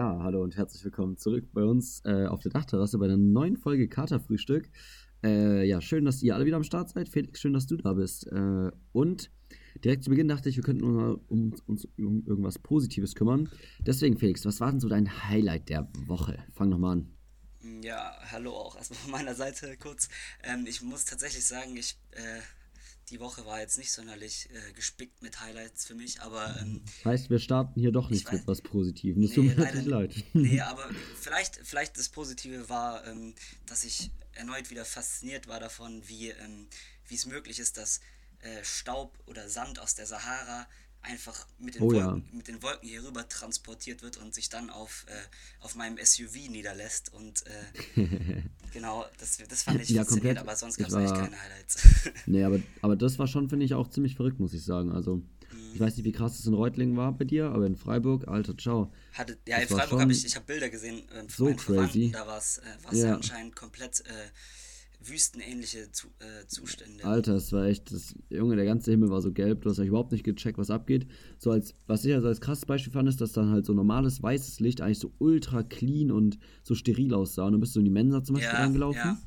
Ja, hallo und herzlich willkommen zurück bei uns äh, auf der Dachterrasse bei der neuen Folge Katerfrühstück. Äh, ja, schön, dass ihr alle wieder am Start seid. Felix, schön, dass du da bist. Äh, und direkt zu Beginn dachte ich, wir könnten uns mal um, uns um irgendwas Positives kümmern. Deswegen, Felix, was war denn so dein Highlight der Woche? Fang nochmal an. Ja, hallo auch erstmal von meiner Seite kurz. Ähm, ich muss tatsächlich sagen, ich äh, die Woche war jetzt nicht sonderlich äh, gespickt mit Highlights für mich, aber. Ähm, heißt, wir starten hier doch nicht mit was Positivem. Das tut mir wirklich leid. Nee, aber vielleicht, vielleicht das Positive war, ähm, dass ich erneut wieder fasziniert war davon, wie, ähm, wie es möglich ist, dass äh, Staub oder Sand aus der Sahara einfach mit den, oh, Wolken, ja. mit den Wolken hier rüber transportiert wird und sich dann auf, äh, auf meinem SUV niederlässt. Und äh, genau, das, das fand ich ja, komplett. aber sonst gab es eigentlich keine Highlights. nee, aber, aber das war schon, finde ich, auch ziemlich verrückt, muss ich sagen. Also, mhm. ich weiß nicht, wie krass es in Reutlingen war bei dir, aber in Freiburg, alter, ciao. Hatte, ja, in Freiburg habe ich, ich habe Bilder gesehen äh, von so crazy. Da war es äh, ja. ja anscheinend komplett äh, wüstenähnliche zu, äh, Zustände. Alter, es war echt, das, Junge, der ganze Himmel war so gelb, du hast überhaupt nicht gecheckt, was abgeht. So als, was ich also als krasses Beispiel fand, ist, dass dann halt so normales weißes Licht eigentlich so ultra clean und so steril aussah. Und dann bist du in die Mensa zum Beispiel ja, reingelaufen. Ja.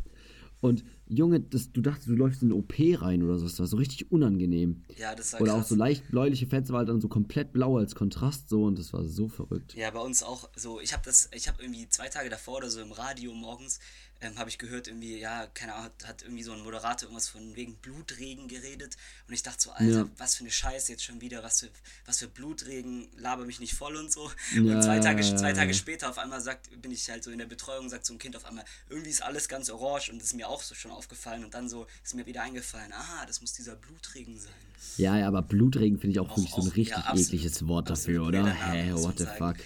Und Junge, das, du dachtest, du läufst in eine OP rein oder so. Das war so richtig unangenehm. Ja, das war Oder krass. auch so leicht bläuliche Fenster war halt dann so komplett blau als Kontrast so und das war so verrückt. Ja, bei uns auch so. Ich habe das, ich habe irgendwie zwei Tage davor oder so im Radio morgens ähm, habe ich gehört, irgendwie, ja, keine Ahnung, hat, hat, irgendwie so ein Moderator irgendwas von wegen Blutregen geredet. Und ich dachte so, Alter, ja. was für eine Scheiße jetzt schon wieder, was für, was für Blutregen, laber mich nicht voll und so. Und ja, zwei, Tage, zwei Tage später auf einmal sagt, bin ich halt so in der Betreuung, sagt so ein Kind auf einmal, irgendwie ist alles ganz orange und das ist mir auch so schon aufgefallen. Und dann so ist mir wieder eingefallen, aha, das muss dieser Blutregen sein. Ja, ja, aber Blutregen finde ich auch, auch wirklich so ein richtig ekliges Wort dafür, oder? Hä, hey, what the fuck.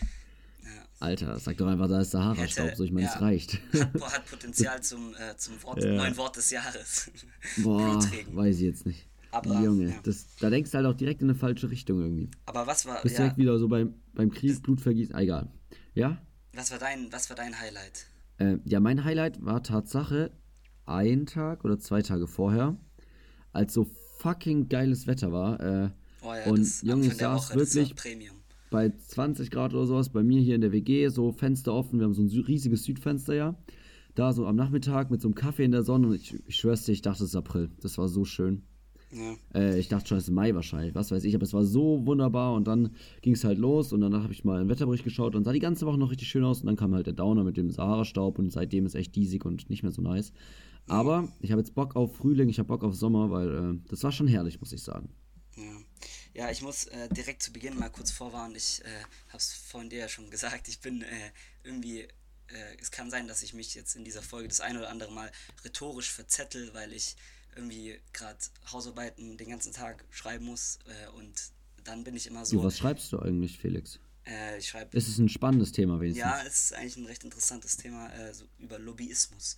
Alter, sag doch einfach, da ist Sahara-Staub, so ich meine, es ja, reicht. Hat, hat Potenzial zum, äh, zum Wort, ja. neuen Wort des Jahres. Boah, weiß ich jetzt nicht. Aber, Junge, ja. das, da denkst du halt auch direkt in eine falsche Richtung irgendwie. Aber was war. Bist ja, direkt wieder so beim, beim Krieg, Blutvergießen, ah, egal. Ja? Was war dein, was war dein Highlight? Äh, ja, mein Highlight war Tatsache ein Tag oder zwei Tage vorher, als so fucking geiles Wetter war. Äh, oh ja, und Junge, ich saß wirklich bei 20 Grad oder sowas, bei mir hier in der WG, so Fenster offen, wir haben so ein riesiges Südfenster ja. Da so am Nachmittag mit so einem Kaffee in der Sonne und ich, ich schwör's dir, ich dachte, es ist April. Das war so schön. Ja. Äh, ich dachte schon, es ist Mai wahrscheinlich, was weiß ich, aber es war so wunderbar und dann ging es halt los und danach habe ich mal einen Wetterbericht geschaut und sah die ganze Woche noch richtig schön aus und dann kam halt der Downer mit dem Sahara-Staub und seitdem ist echt diesig und nicht mehr so nice. Aber ich habe jetzt Bock auf Frühling, ich habe Bock auf Sommer, weil äh, das war schon herrlich, muss ich sagen. Ja. Ja, ich muss äh, direkt zu Beginn mal kurz vorwarnen. Ich äh, habe es vorhin dir ja schon gesagt. Ich bin äh, irgendwie. Äh, es kann sein, dass ich mich jetzt in dieser Folge das ein oder andere Mal rhetorisch verzettel, weil ich irgendwie gerade Hausarbeiten den ganzen Tag schreiben muss äh, und dann bin ich immer so. Jo, was schreibst du eigentlich, Felix? Äh, ich schreibe. Es ist ein spannendes Thema, wenigstens. Ja, es ist eigentlich ein recht interessantes Thema so über Lobbyismus.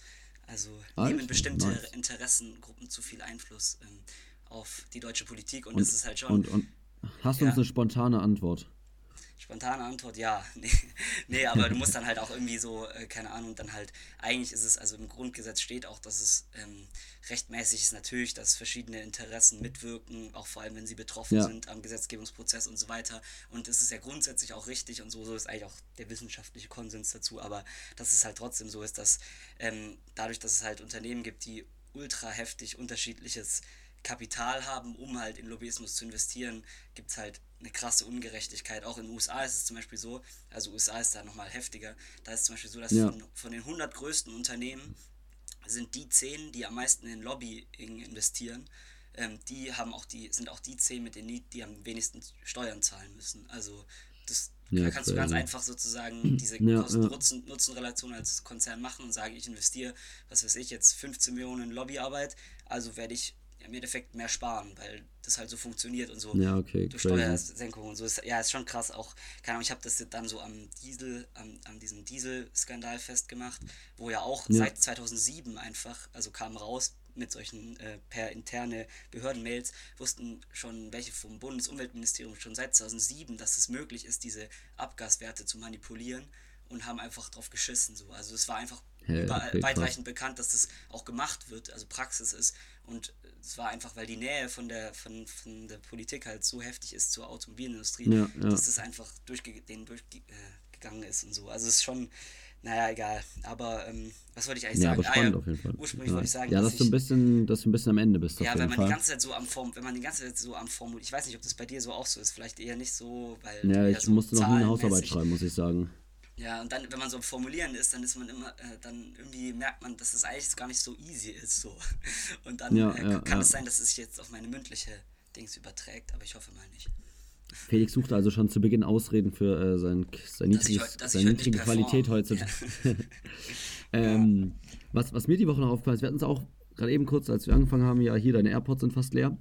Also Alter, nehmen bestimmte nice. Interessengruppen zu viel Einfluss. Ähm, auf die deutsche Politik und, und das ist halt schon. Und, und hast du ja, uns eine spontane Antwort? Spontane Antwort, ja. Nee, nee, aber du musst dann halt auch irgendwie so, äh, keine Ahnung, dann halt, eigentlich ist es, also im Grundgesetz steht auch, dass es ähm, rechtmäßig ist natürlich, dass verschiedene Interessen mitwirken, auch vor allem, wenn sie betroffen ja. sind am Gesetzgebungsprozess und so weiter. Und das ist ja grundsätzlich auch richtig und so, so ist eigentlich auch der wissenschaftliche Konsens dazu, aber dass es halt trotzdem so ist, dass ähm, dadurch, dass es halt Unternehmen gibt, die ultra heftig unterschiedliches Kapital haben, um halt in Lobbyismus zu investieren, gibt es halt eine krasse Ungerechtigkeit. Auch in den USA ist es zum Beispiel so, also USA ist da nochmal heftiger, da ist es zum Beispiel so, dass ja. von, von, den 100 größten Unternehmen sind die 10, die am meisten in Lobbying investieren, ähm, die haben auch die, sind auch die 10 mit denen die am wenigsten Steuern zahlen müssen. Also das ja, da kannst du ganz einfach sozusagen diese ja, Kosten-Nutzen-Relation als Konzern machen und sagen, ich investiere, was weiß ich, jetzt 15 Millionen in Lobbyarbeit, also werde ich im Endeffekt mehr sparen, weil das halt so funktioniert und so ja, okay, durch Steuersenkung und so. Ist, ja, ist schon krass. Auch, keine Ahnung, ich habe das dann so am Diesel, am, an diesem Diesel-Skandal festgemacht, wo ja auch ja. seit 2007 einfach, also kam raus mit solchen äh, per interne Behördenmails, wussten schon welche vom Bundesumweltministerium schon seit 2007, dass es möglich ist, diese Abgaswerte zu manipulieren und haben einfach drauf geschissen. So. Also es war einfach überall okay, weitreichend bekannt, dass das auch gemacht wird, also Praxis ist. Und es war einfach, weil die Nähe von der, von, von der Politik halt so heftig ist zur Automobilindustrie, ja, ja. dass das einfach durchge denen durchgegangen gegangen ist und so. Also es ist schon, naja, egal. Aber ähm, was wollte ich eigentlich ja, sagen? Aber spannend ah, ja, auf jeden Fall. Ursprünglich ja. wollte ich sagen, ja, dass, dass du ein bisschen, dass du ein bisschen am Ende bist. Ja, wenn man Fall. die ganze Zeit so am Form, wenn man die ganze Zeit so am Formulieren, ich weiß nicht, ob das bei dir so auch so ist, vielleicht eher nicht so, weil. Ja, ich so musste noch nie eine Hausarbeit schreiben, muss ich sagen. Ja, und dann, wenn man so Formulieren ist, dann ist man immer, äh, dann irgendwie merkt man, dass es eigentlich gar nicht so easy ist. So. Und dann ja, äh, kann es sein, dass es sich jetzt auf meine mündliche Dings überträgt, aber ich hoffe mal nicht. Felix suchte also schon zu Beginn Ausreden für äh, sein, sein niedriges, seine niedrige Qualität heute. Ja. ähm, was, was mir die Woche noch aufgefallen ist, wir hatten es auch gerade eben kurz, als wir angefangen haben, ja, hier, deine AirPods sind fast leer.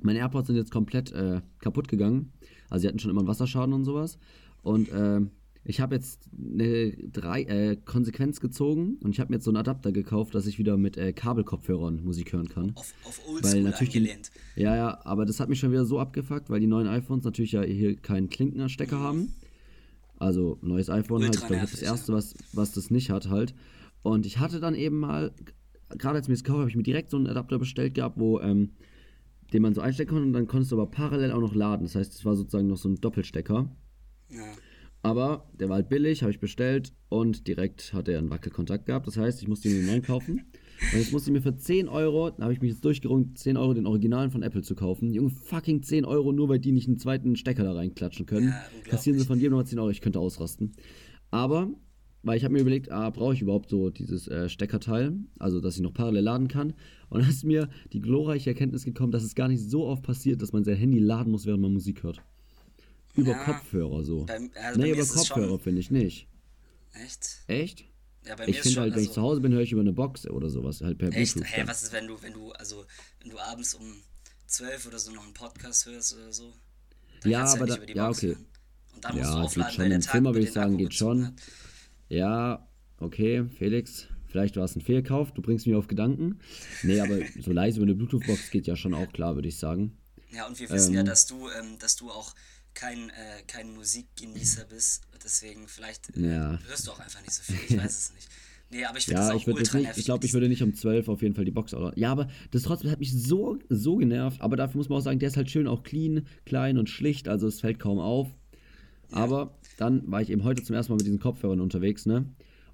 Meine AirPods sind jetzt komplett äh, kaputt gegangen. Also sie hatten schon immer einen Wasserschaden und sowas. Und äh, ich habe jetzt eine drei, äh, Konsequenz gezogen und ich habe mir jetzt so einen Adapter gekauft, dass ich wieder mit äh, Kabelkopfhörern Musik hören kann. Auf, auf Oldschool angelehnt. Die, ja, ja, aber das hat mich schon wieder so abgefuckt, weil die neuen iPhones natürlich ja hier keinen Klinkenstecker mhm. haben. Also neues iPhone Ultra halt, ich das erste, was, was das nicht hat halt. Und ich hatte dann eben mal, gerade als ich mir das gekauft habe, ich mir direkt so einen Adapter bestellt gehabt, wo ähm, den man so einstecken konnte und dann konntest du aber parallel auch noch laden. Das heißt, es war sozusagen noch so ein Doppelstecker. Ja. Aber der war halt billig, habe ich bestellt und direkt hat er einen Wackelkontakt gehabt. Das heißt, ich musste ihn neuen kaufen. Und jetzt musste ich mir für 10 Euro, da habe ich mich jetzt durchgerungen, 10 Euro den Originalen von Apple zu kaufen. Junge, fucking 10 Euro, nur weil die nicht einen zweiten Stecker da reinklatschen können. Ja, Kassieren sie von jedem nochmal 10 Euro, ich könnte ausrasten. Aber, weil ich habe mir überlegt, ah, brauche ich überhaupt so dieses äh, Steckerteil, also dass ich noch parallel laden kann. Und dann ist mir die glorreiche Erkenntnis gekommen, dass es gar nicht so oft passiert, dass man sein Handy laden muss, während man Musik hört. Über ja, Kopfhörer so. Bei, also nee, über Kopfhörer finde ich nicht. Echt? Echt? Ja, bei mir ich finde halt, wenn also, ich zu Hause bin, höre ich über eine Box oder sowas, halt per echt? Bluetooth. Hä, hey, was ist, wenn du, wenn du, also, wenn du abends um 12 oder so noch einen Podcast hörst oder so? ja, aber da, ja, okay. Hören. Und dann ja, musst du aufladen, geht schon. Im Zimmer würde ich sagen, geht schon. Hat. Ja, okay, Felix, vielleicht war es ein Fehlkauf, du bringst mich auf Gedanken. Nee, aber so leise über eine Bluetooth-Box geht ja schon auch klar, würde ich sagen. Ja, und wir wissen ähm, ja, dass du, ähm, dass du auch kein, äh, kein Musikgenießer bist. Deswegen vielleicht äh, ja. hörst du auch einfach nicht so viel. Ich weiß es nicht. Nee, aber ich finde ja, das auch ich ultra nicht, Ich glaube, ich würde nicht um 12 auf jeden Fall die Box oder. Ja, aber das trotzdem hat mich so, so genervt. Aber dafür muss man auch sagen, der ist halt schön auch clean, klein und schlicht. Also es fällt kaum auf. Ja. Aber dann war ich eben heute zum ersten Mal mit diesen Kopfhörern unterwegs, ne?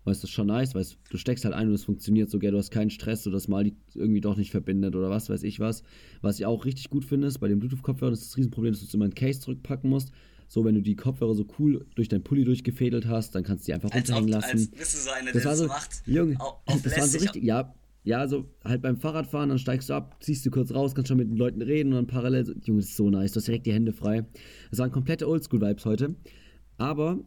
Es ist schon nice, weil du steckst halt ein und es funktioniert so, gell, du hast keinen Stress, so dass mal die irgendwie doch nicht verbindet oder was weiß ich was. Was ich auch richtig gut finde, ist bei den Bluetooth-Kopfhörern ist das Riesenproblem, dass du immer ein Case zurückpacken musst. So, wenn du die Kopfhörer so cool durch deinen Pulli durchgefädelt hast, dann kannst du die einfach runterhängen lassen. Als bist du so eine, das, war so, macht. Junge, auf, auf das war so richtig, ja, ja, so halt beim Fahrradfahren, dann steigst du ab, ziehst du kurz raus, kannst schon mit den Leuten reden und dann parallel so, Junge, das ist so nice, du hast direkt die Hände frei. Das waren komplette Oldschool-Vibes heute. Aber,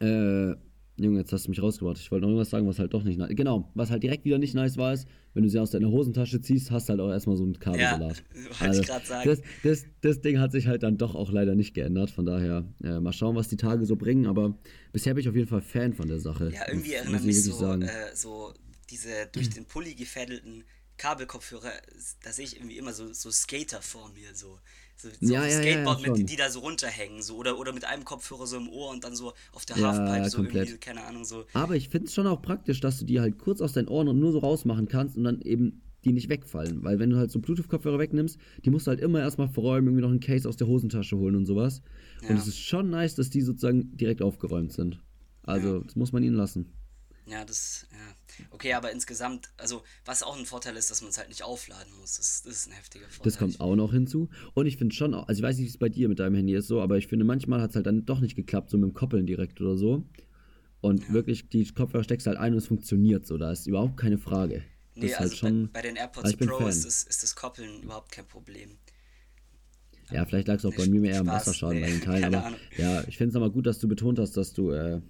äh, Junge, jetzt hast du mich rausgebracht. Ich wollte noch irgendwas sagen, was halt doch nicht nice Genau, was halt direkt wieder nicht nice war, ist, wenn du sie aus deiner Hosentasche ziehst, hast du halt auch erstmal so einen Kabelsalat. Ja, wollte also, ich gerade sagen. Das, das, das Ding hat sich halt dann doch auch leider nicht geändert. Von daher, äh, mal schauen, was die Tage so bringen. Aber bisher bin ich auf jeden Fall Fan von der Sache. Ja, irgendwie erinnert mich so, äh, so diese durch den Pulli gefädelten Kabelkopfhörer, da sehe ich irgendwie immer so, so Skater vor mir. So. So, so ja, ja, Skateboard, ja, mit, die da so runterhängen, so oder, oder mit einem Kopfhörer so im Ohr und dann so auf der Halfpipe so komplett. irgendwie, keine Ahnung, so. Aber ich finde es schon auch praktisch, dass du die halt kurz aus deinen Ohren und nur so rausmachen kannst und dann eben die nicht wegfallen. Weil wenn du halt so Bluetooth-Kopfhörer wegnimmst, die musst du halt immer erstmal verräumen, irgendwie noch einen Case aus der Hosentasche holen und sowas. Und es ist schon nice, dass die sozusagen direkt aufgeräumt sind. Also, das muss man ihnen lassen. Ja, das, ja. Okay, aber insgesamt, also was auch ein Vorteil ist, dass man es halt nicht aufladen muss. Das, das, ist ein heftiger Vorteil. Das kommt auch noch hinzu. Und ich finde schon, also ich weiß nicht, wie es bei dir mit deinem Handy ist so, aber ich finde, manchmal hat es halt dann doch nicht geklappt, so mit dem Koppeln direkt oder so. Und ja. wirklich, die Kopfhörer steckst halt ein und es funktioniert so. Da ist überhaupt keine Frage. Nee, das also halt schon, bei, bei, den AirPods Pro ist das, ist das, Koppeln überhaupt kein Problem. Ja, vielleicht lag es auch nee, bei mir mehr am Wasserschaden nee, bei den Teilen. Aber Ahnung. ja, ich finde es nochmal gut, dass du betont hast, dass du äh,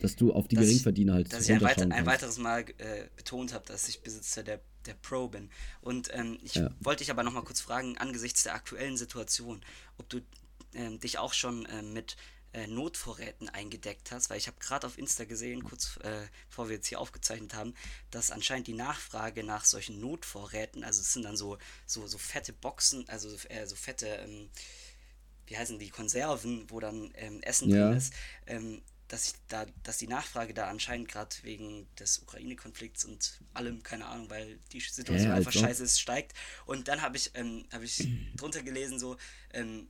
dass du auf die dass Geringverdiener halt Dass ich ein, weiter, ein weiteres Mal äh, betont habe, dass ich Besitzer der, der Pro bin. Und ähm, ich ja. wollte dich aber nochmal kurz fragen, angesichts der aktuellen Situation, ob du ähm, dich auch schon äh, mit äh, Notvorräten eingedeckt hast, weil ich habe gerade auf Insta gesehen, kurz äh, bevor wir jetzt hier aufgezeichnet haben, dass anscheinend die Nachfrage nach solchen Notvorräten, also es sind dann so, so, so fette Boxen, also äh, so fette, ähm, wie heißen die, Konserven, wo dann ähm, Essen ja. drin ist, ähm, dass ich da, dass die Nachfrage da anscheinend gerade wegen des Ukraine-Konflikts und allem, keine Ahnung, weil die Situation ja, einfach also. scheiße ist, steigt. Und dann habe ich, ähm, habe ich drunter gelesen, so, ähm,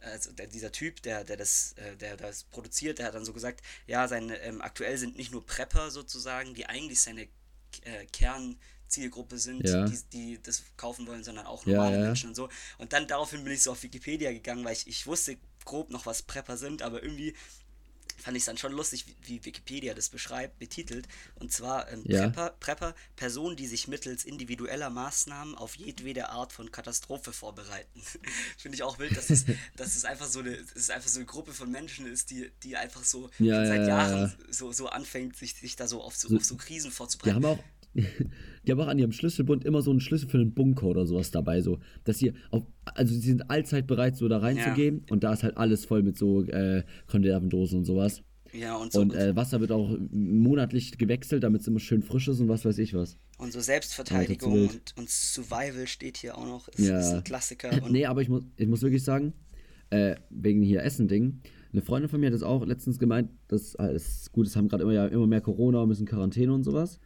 also dieser Typ, der, der, das, äh, der das produziert, der hat dann so gesagt, ja, seine, ähm, aktuell sind nicht nur Prepper sozusagen, die eigentlich seine äh, Kernzielgruppe sind, ja. die, die das kaufen wollen, sondern auch normale ja. Menschen und so. Und dann daraufhin bin ich so auf Wikipedia gegangen, weil ich, ich wusste grob noch, was Prepper sind, aber irgendwie fand ich es dann schon lustig, wie, wie, Wikipedia das beschreibt, betitelt. Und zwar ähm, ja. Prepper, Prepper, Personen, die sich mittels individueller Maßnahmen auf jedwede Art von Katastrophe vorbereiten. Finde ich auch wild, dass es, dass es einfach so eine, es einfach so eine Gruppe von Menschen ist, die, die einfach so ja, seit ja, Jahren so, so anfängt, sich, sich da so auf, so auf so Krisen vorzubereiten. Die haben auch die haben auch an ihrem Schlüsselbund immer so einen Schlüssel für einen Bunker oder sowas dabei, so, dass sie auf, also sie sind allzeit bereit, so da reinzugehen ja. und da ist halt alles voll mit so äh, Konservendosen und sowas. Ja, und so. Und äh, Wasser wird auch monatlich gewechselt, damit es immer schön frisch ist und was weiß ich was. Und so Selbstverteidigung ja, und, und Survival steht hier auch noch, ist, ja. ist ein Klassiker. Und nee, aber ich muss, ich muss wirklich sagen, äh, wegen hier Essen-Ding, eine Freundin von mir hat das auch letztens gemeint, dass alles gut, es haben gerade immer, ja, immer mehr Corona, müssen Quarantäne und sowas.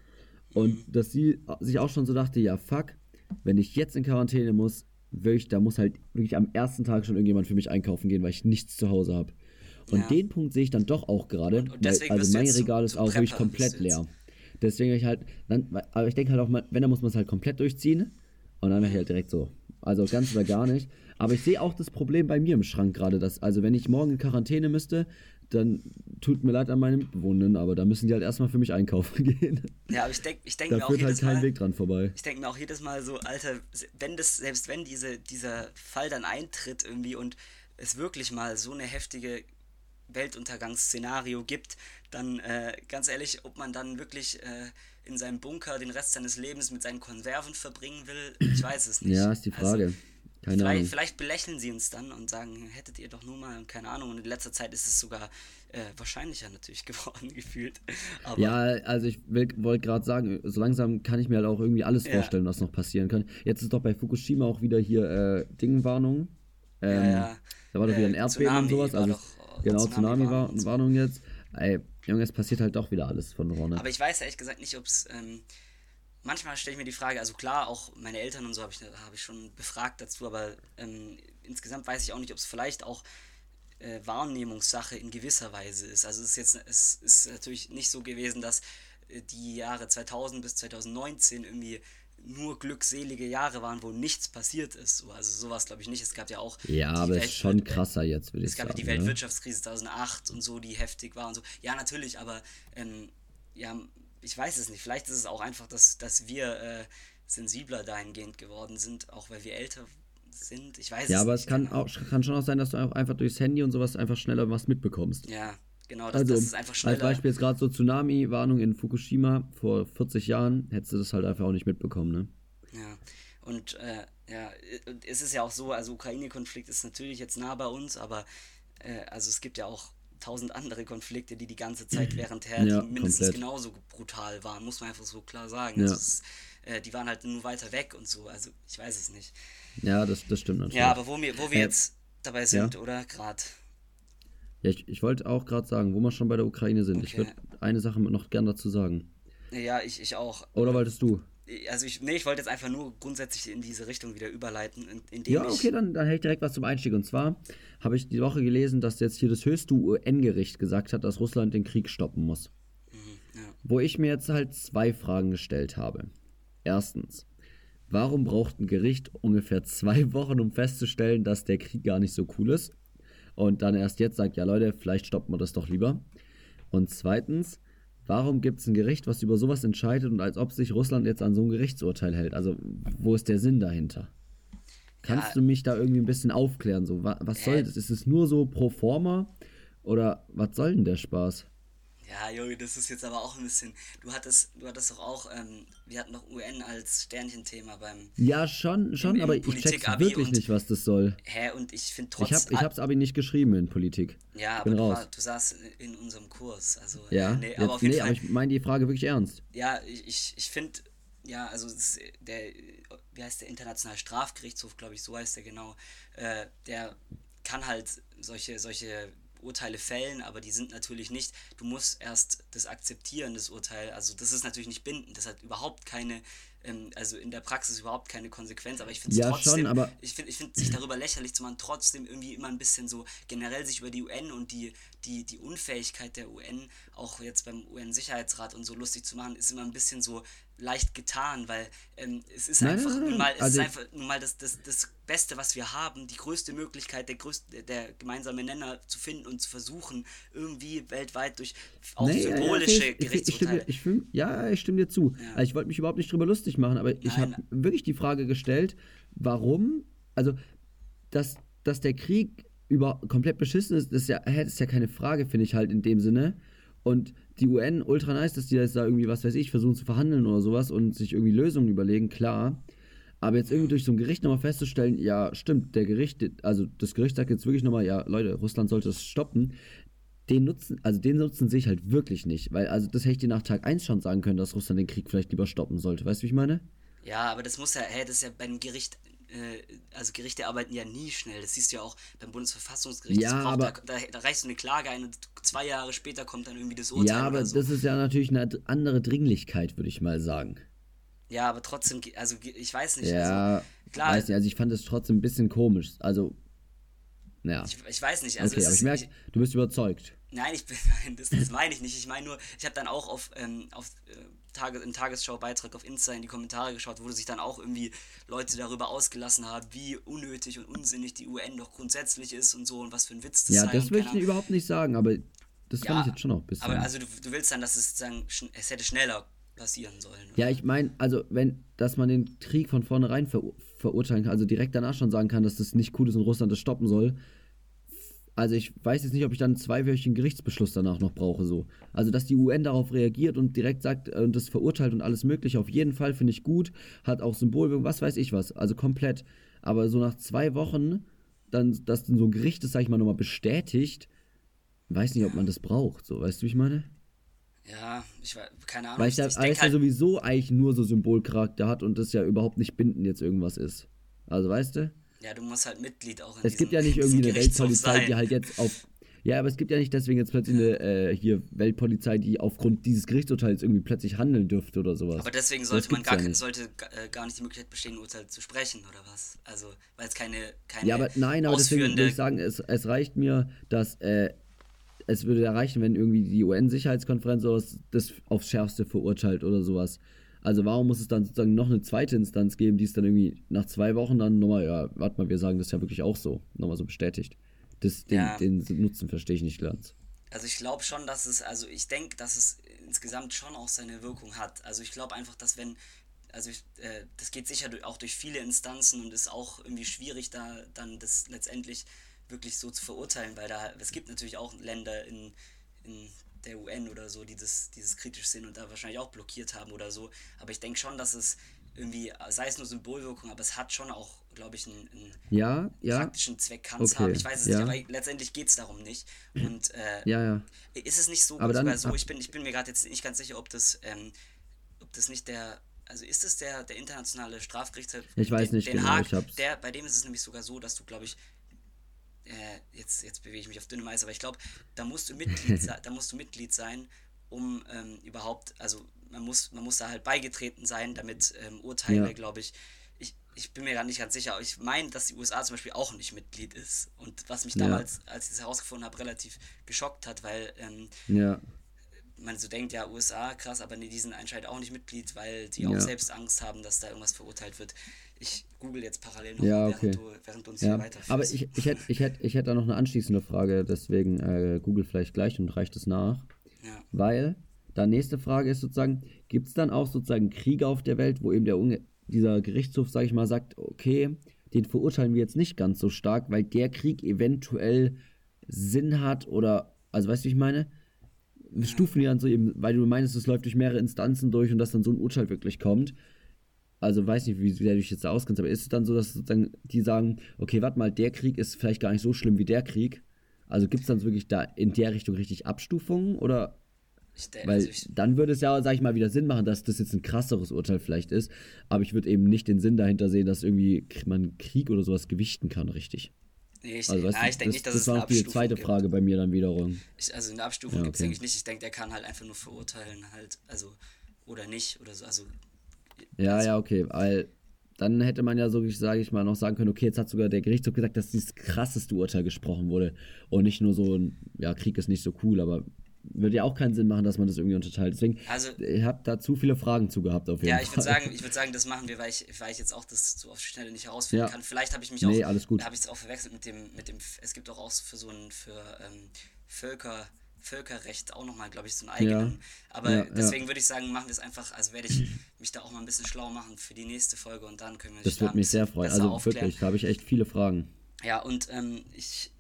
Und dass sie sich auch schon so dachte, ja, fuck, wenn ich jetzt in Quarantäne muss, wirklich, da muss halt wirklich am ersten Tag schon irgendjemand für mich einkaufen gehen, weil ich nichts zu Hause habe. Und ja. den Punkt sehe ich dann doch auch gerade. Also mein Regal ist auch wirklich komplett leer. Deswegen ich halt, dann, aber ich denke halt auch mal, wenn, dann muss man es halt komplett durchziehen. Und dann wäre ich halt direkt so. Also ganz oder gar nicht. Aber ich sehe auch das Problem bei mir im Schrank gerade, dass, also wenn ich morgen in Quarantäne müsste, dann tut mir leid an meinen Mitbewohnern, aber da müssen die halt erstmal für mich einkaufen gehen. Ja, aber ich denke ich denk da mir auch jedes halt kein Mal, Weg dran vorbei. Ich denke mir auch jedes Mal so, Alter, wenn das, selbst wenn diese, dieser Fall dann eintritt irgendwie und es wirklich mal so eine heftige Weltuntergangsszenario gibt, dann äh, ganz ehrlich, ob man dann wirklich äh, in seinem Bunker den Rest seines Lebens mit seinen Konserven verbringen will, ich weiß es nicht. Ja, ist die Frage. Also, keine vielleicht, Ahnung. vielleicht belächeln sie uns dann und sagen, hättet ihr doch nur mal, keine Ahnung. Und in letzter Zeit ist es sogar äh, wahrscheinlicher natürlich geworden, gefühlt. Aber ja, also ich wollte gerade sagen, so langsam kann ich mir halt auch irgendwie alles ja. vorstellen, was noch passieren kann. Jetzt ist doch bei Fukushima auch wieder hier äh, Dingwarnung. Ähm, ja, ja. Da war doch wieder ein äh, Erdbeben und sowas. Also, genau, Tsunami-Warnung Tsunami jetzt. Ey, Junge, es passiert halt doch wieder alles von vorne. Aber ich weiß ehrlich gesagt nicht, ob es. Ähm, manchmal stelle ich mir die Frage, also klar, auch meine Eltern und so habe ich, hab ich schon befragt dazu, aber ähm, insgesamt weiß ich auch nicht, ob es vielleicht auch äh, Wahrnehmungssache in gewisser Weise ist. Also es ist jetzt, es ist natürlich nicht so gewesen, dass äh, die Jahre 2000 bis 2019 irgendwie nur glückselige Jahre waren, wo nichts passiert ist. So, also sowas glaube ich nicht. Es gab ja auch. Ja, aber es ist schon krasser jetzt, würde ich sagen. Es gab ja die ne? Weltwirtschaftskrise 2008 und so, die heftig war und so. Ja, natürlich, aber ähm, ja, ich weiß es nicht. Vielleicht ist es auch einfach, dass, dass wir äh, sensibler dahingehend geworden sind, auch weil wir älter sind. Ich weiß ja, es aber nicht. es kann, auch, kann schon auch sein, dass du auch einfach durchs Handy und sowas einfach schneller was mitbekommst. Ja, genau. Das, also, das ist einfach schneller. Als Beispiel jetzt gerade so Tsunami-Warnung in Fukushima vor 40 Jahren, hättest du das halt einfach auch nicht mitbekommen, ne? Ja, und äh, ja, es ist ja auch so, also Ukraine-Konflikt ist natürlich jetzt nah bei uns, aber äh, also es gibt ja auch tausend andere Konflikte, die die ganze Zeit währendher ja, mindestens komplett. genauso brutal waren, muss man einfach so klar sagen. Ja. Also es, äh, die waren halt nur weiter weg und so, also ich weiß es nicht. Ja, das, das stimmt natürlich. Ja, aber wo wir, wo wir äh, jetzt dabei sind, ja. oder? Gerade. Ja, ich, ich wollte auch gerade sagen, wo wir schon bei der Ukraine sind. Okay. Ich würde eine Sache noch gern dazu sagen. Ja, ich, ich auch. Oder wolltest du? Also ich, nee, ich wollte jetzt einfach nur grundsätzlich in diese Richtung wieder überleiten. Indem ja, okay, dann, dann hätte ich direkt was zum Einstieg. Und zwar habe ich die Woche gelesen, dass jetzt hier das höchste UN-Gericht gesagt hat, dass Russland den Krieg stoppen muss. Mhm, ja. Wo ich mir jetzt halt zwei Fragen gestellt habe. Erstens, warum braucht ein Gericht ungefähr zwei Wochen, um festzustellen, dass der Krieg gar nicht so cool ist? Und dann erst jetzt sagt, ja Leute, vielleicht stoppen wir das doch lieber. Und zweitens, Warum gibt es ein Gericht, was über sowas entscheidet und als ob sich Russland jetzt an so ein Gerichtsurteil hält? Also, wo ist der Sinn dahinter? Kannst ja, du mich da irgendwie ein bisschen aufklären? So, was, was soll das? Ist es nur so pro forma? Oder was soll denn der Spaß? Ja, Junge, das ist jetzt aber auch ein bisschen. Du hattest, du hattest doch auch, ähm, wir hatten doch UN als Sternchenthema beim. Ja, schon, schon, im, im aber ich check's wirklich nicht, was das soll. Hä, und ich finde trotzdem. Ich, hab, ich hab's Abi nicht geschrieben in Politik. Ja, aber du, war, du, saßt in unserem Kurs. Also, ja, äh, nee, jetzt, aber auf jeden nee, Fall. aber ich meine die Frage wirklich ernst. Ja, ich, ich finde, ja, also der, wie heißt der Internationale Strafgerichtshof, glaube ich, so heißt der genau, äh, der kann halt solche, solche Urteile fällen, aber die sind natürlich nicht, du musst erst das akzeptieren, das Urteil. Also das ist natürlich nicht bindend, das hat überhaupt keine ähm, also in der Praxis überhaupt keine Konsequenz, aber ich finde es ja, trotzdem, schon, aber ich finde ich find, sich darüber lächerlich zu machen, trotzdem irgendwie immer ein bisschen so generell sich über die UN und die, die, die Unfähigkeit der UN, auch jetzt beim UN-Sicherheitsrat und so lustig zu machen, ist immer ein bisschen so leicht getan, weil ähm, es ist nein, einfach nein, nein, nun mal, es also ist einfach nun mal das, das, das Beste, was wir haben, die größte Möglichkeit, der größte, der gemeinsame Nenner zu finden und zu versuchen, irgendwie weltweit durch auch nee, symbolische ja, ja, Gerichtsurteile. Ich, ich, ich, ich, ja, ich stimme dir zu. Ja. Also ich wollte mich überhaupt nicht drüber lustig machen, aber ich habe wirklich die Frage gestellt, warum, also dass, dass der Krieg über komplett beschissen ist, das ist ja, das ist ja keine Frage, finde ich halt in dem Sinne. Und die UN, ultra nice, dass die jetzt da irgendwie, was weiß ich, versuchen zu verhandeln oder sowas und sich irgendwie Lösungen überlegen, klar. Aber jetzt irgendwie durch so ein Gericht nochmal festzustellen, ja, stimmt, der Gericht, also das Gericht sagt jetzt wirklich nochmal, ja, Leute, Russland sollte es stoppen. Den nutzen, also den nutzen sich halt wirklich nicht. Weil, also das hätte ich dir nach Tag 1 schon sagen können, dass Russland den Krieg vielleicht lieber stoppen sollte. Weißt du, wie ich meine? Ja, aber das muss ja, hä, das ist ja beim Gericht äh, also Gerichte arbeiten ja nie schnell. Das siehst du ja auch beim Bundesverfassungsgericht. Ja, braucht, aber, da, da, reichst du eine Klage ein und zwei Jahre später kommt dann irgendwie das Urteil. Ja, aber so. das ist ja natürlich eine andere Dringlichkeit, würde ich mal sagen. Ja, aber trotzdem, also ich weiß nicht. Ja, also, klar. Weiß nicht, also ich fand es trotzdem ein bisschen komisch. Also, ja. Ich, ich weiß nicht. Also okay, aber ich merke, du bist überzeugt. Nein, ich bin, nein, das, das meine ich nicht. Ich meine nur, ich habe dann auch auf, ähm, auf äh, Tage, im Tagesschau-Beitrag auf Insta in die Kommentare geschaut, wo sich dann auch irgendwie Leute darüber ausgelassen haben, wie unnötig und unsinnig die UN doch grundsätzlich ist und so und was für ein Witz das ist. Ja, das will ich überhaupt nicht sagen, aber das ja, fand ich jetzt schon auch ein bisschen. Aber also du, du willst dann, dass es sagen, es hätte schneller passieren sollen. Oder? Ja, ich meine, also wenn, dass man den Krieg von vornherein ver verurteilen kann, also direkt danach schon sagen kann, dass das nicht cool ist und Russland das stoppen soll, also ich weiß jetzt nicht, ob ich dann einen zweiwöchigen Gerichtsbeschluss danach noch brauche so. Also dass die UN darauf reagiert und direkt sagt und äh, das verurteilt und alles mögliche, auf jeden Fall finde ich gut, hat auch Symbolwirkung, was weiß ich was, also komplett. Aber so nach zwei Wochen, dann, dass dann so ein Gericht das, sag ich mal, nochmal bestätigt, weiß nicht, ob man das braucht, so, weißt du, wie ich meine? Ja, ich weiß, keine Ahnung. Weil ich, ich, ich halt, ja sowieso eigentlich nur so Symbolcharakter hat und das ja überhaupt nicht bindend jetzt irgendwas ist. Also weißt du? Ja, du musst halt Mitglied auch in Es gibt ja nicht irgendwie eine Weltpolizei, die halt jetzt auf. Ja, aber es gibt ja nicht deswegen jetzt plötzlich eine äh, hier Weltpolizei, die aufgrund dieses Gerichtsurteils irgendwie plötzlich handeln dürfte oder sowas. Aber deswegen sollte man gar, ja sollte äh, gar nicht die Möglichkeit bestehen, Urteil zu sprechen oder was? Also, weil es keine, keine. Ja, aber nein, aber deswegen würde ich sagen, es, es reicht mir, dass äh, es würde erreichen, wenn irgendwie die UN-Sicherheitskonferenz sowas das aufs Schärfste verurteilt oder sowas. Also warum muss es dann sozusagen noch eine zweite Instanz geben, die es dann irgendwie nach zwei Wochen dann nochmal, ja, warte mal, wir sagen das ja wirklich auch so, nochmal so bestätigt. Das, den, ja. den Nutzen verstehe ich nicht ganz. Also ich glaube schon, dass es, also ich denke, dass es insgesamt schon auch seine Wirkung hat. Also ich glaube einfach, dass wenn, also ich, äh, das geht sicher auch durch viele Instanzen und ist auch irgendwie schwierig, da dann das letztendlich wirklich so zu verurteilen, weil da, es gibt natürlich auch Länder in, in der UN oder so, die das, dieses kritisch sind und da wahrscheinlich auch blockiert haben oder so. Aber ich denke schon, dass es irgendwie, sei es nur Symbolwirkung, aber es hat schon auch, glaube ich, einen, einen ja, ja. praktischen Zweck, kann es okay. haben. Ich weiß es ja. nicht, aber letztendlich geht es darum nicht. Und äh, ist es nicht so, aber dann, so ich, bin, ich bin mir gerade jetzt nicht ganz sicher, ob das, ähm, ob das nicht der also ist es der, der internationale Strafgerichtshof? Ich weiß nicht den genau, Haag. Der, bei dem ist es nämlich sogar so, dass du, glaube ich, äh, jetzt, jetzt bewege ich mich auf dünnem Eis, aber ich glaube, da musst du Mitglied sein, da musst du Mitglied sein, um ähm, überhaupt, also man muss, man muss da halt beigetreten sein, damit ähm, Urteile, ja. glaube ich, ich, ich bin mir gar nicht ganz sicher, aber ich meine, dass die USA zum Beispiel auch nicht Mitglied ist. Und was mich damals, ja. als ich das herausgefunden habe, relativ geschockt hat, weil ähm, ja. man so denkt, ja, USA, krass, aber nee, die sind anscheinend auch nicht Mitglied, weil die auch selbst Angst haben, dass da irgendwas verurteilt wird. Ich google jetzt parallel noch, ja, okay. während, du, während du uns ja. hier weiterführst. Aber ich, ich hätte ich hätt, ich hätt da noch eine anschließende Frage, deswegen äh, google vielleicht gleich und reicht es nach. Ja. Weil, da nächste Frage ist sozusagen, gibt es dann auch sozusagen Kriege auf der Welt, wo eben der dieser Gerichtshof, sage ich mal, sagt, okay, den verurteilen wir jetzt nicht ganz so stark, weil der Krieg eventuell Sinn hat oder, also weißt du, wie ich meine? Stufen die dann so eben, weil du meinst, es läuft durch mehrere Instanzen durch und dass dann so ein Urteil wirklich kommt also weiß nicht, wie sehr du dich jetzt da auskennst, aber ist es dann so, dass sozusagen die sagen, okay, warte mal, der Krieg ist vielleicht gar nicht so schlimm wie der Krieg? Also gibt es dann wirklich da in der Richtung richtig Abstufungen oder? Denke, Weil also dann würde es ja, sag ich mal, wieder Sinn machen, dass das jetzt ein krasseres Urteil vielleicht ist. Aber ich würde eben nicht den Sinn dahinter sehen, dass irgendwie man Krieg oder sowas gewichten kann, richtig. Nee, ich, also, ja, ich denke nicht, dass das es war auch die zweite gibt. Frage bei mir dann wiederum. Ich, also eine Abstufung ja, okay. gibt es, denke ich nicht. Ich denke, der kann halt einfach nur verurteilen, halt, also, oder nicht, oder so. Also Ja, ja, okay, weil dann hätte man ja so, sage ich mal, noch sagen können, okay, jetzt hat sogar der Gerichtshof gesagt, dass dieses krasseste Urteil gesprochen wurde und nicht nur so ein, ja, Krieg ist nicht so cool, aber würde ja auch keinen Sinn machen, dass man das irgendwie unterteilt. Deswegen, also, ich habe da zu viele Fragen zu gehabt auf jeden ja, Fall. Ja, ich würde sagen, ich sagen, das machen wir, weil ich, weil ich jetzt auch das so auf Schnelle nicht herausfinden ja. kann. Vielleicht habe ich mich nee, auch, alles gut. es auch verwechselt mit dem, mit dem, es gibt auch, auch für so ein, für ähm, Völker, Völkerrecht auch nochmal, glaube ich, so einen eigenen. Ja. Aber ja, deswegen ja. würde ich sagen, machen wir es einfach, also werde ich mich da auch mal ein bisschen schlau machen für die nächste Folge und dann können wir Das würde mich sehr freuen. Also aufklären. wirklich, da habe ich echt viele Fragen. Ja, und ähm, ich